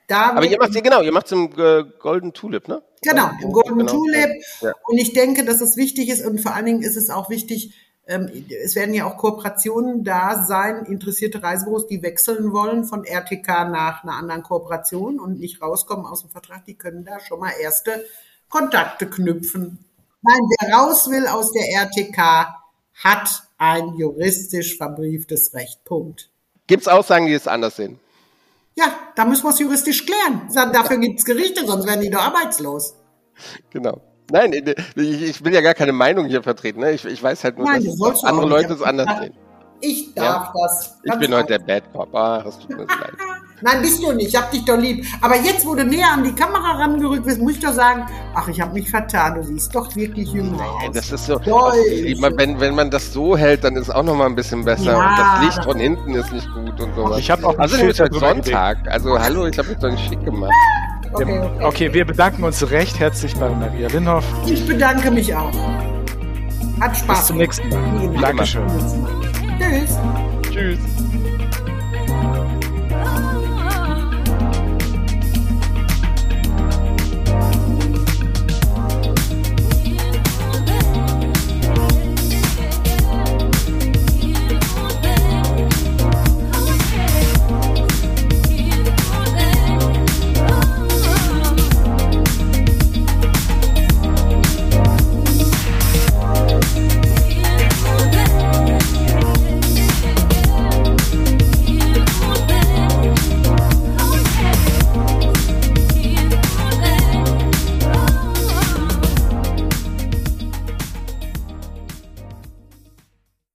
Speaker 6: Da
Speaker 2: Aber ihr macht ja genau, ihr macht im äh, Golden Tulip, ne?
Speaker 6: Genau, im Golden
Speaker 2: Genau.
Speaker 6: Tulip.
Speaker 2: Ja.
Speaker 6: Und ich denke, dass es wichtig ist und vor allen Dingen ist es auch wichtig, ähm, es werden ja auch Kooperationen da sein, interessierte Reisebüros, die wechseln wollen von RTK nach einer anderen Kooperation und nicht rauskommen aus dem Vertrag, die können da schon mal erste Kontakte knüpfen. Nein, wer raus will aus der RTK, hat ein juristisch verbrieftes Recht. Punkt.
Speaker 2: Gibt's Aussagen, die es anders sehen?
Speaker 6: Ja, da müssen wir es juristisch klären. Dafür gibt's Gerichte, sonst werden die doch arbeitslos.
Speaker 2: Genau. Nein, ich, ich will ja gar keine Meinung hier vertreten. Ne? Ich, ich weiß halt nur,
Speaker 6: Nein,
Speaker 2: dass andere. Leute es anders sehen.
Speaker 6: Ich darf das.
Speaker 2: Ich bin heute der. Bad Cop. Ah, das tut mir leid.
Speaker 6: Nein, bist du nicht. Ich hab dich doch lieb. Aber jetzt, wo du näher an die Kamera rangerückt bist, muss ich doch sagen, ach, ich habe mich vertan. Du siehst doch wirklich jünger
Speaker 2: Ey,
Speaker 6: aus.
Speaker 2: Das ist so,
Speaker 6: Deutlich.
Speaker 2: wenn, wenn man das so hält, dann ist es auch noch mal ein bisschen besser.
Speaker 6: Ja,
Speaker 2: und das Licht
Speaker 6: das-
Speaker 2: von hinten ist nicht gut und sowas.
Speaker 4: Ich habe auch einen
Speaker 2: Also ist heute Sonntag. Also hallo, ich habe mich doch nicht schick gemacht.
Speaker 6: Okay, okay.
Speaker 4: Okay, wir bedanken uns recht herzlich bei Maria Linhoff.
Speaker 6: Ich bedanke mich auch. Hat Spaß.
Speaker 4: Bis zum nächsten Mal. Dankeschön.
Speaker 6: Tschüss.
Speaker 2: Tschüss.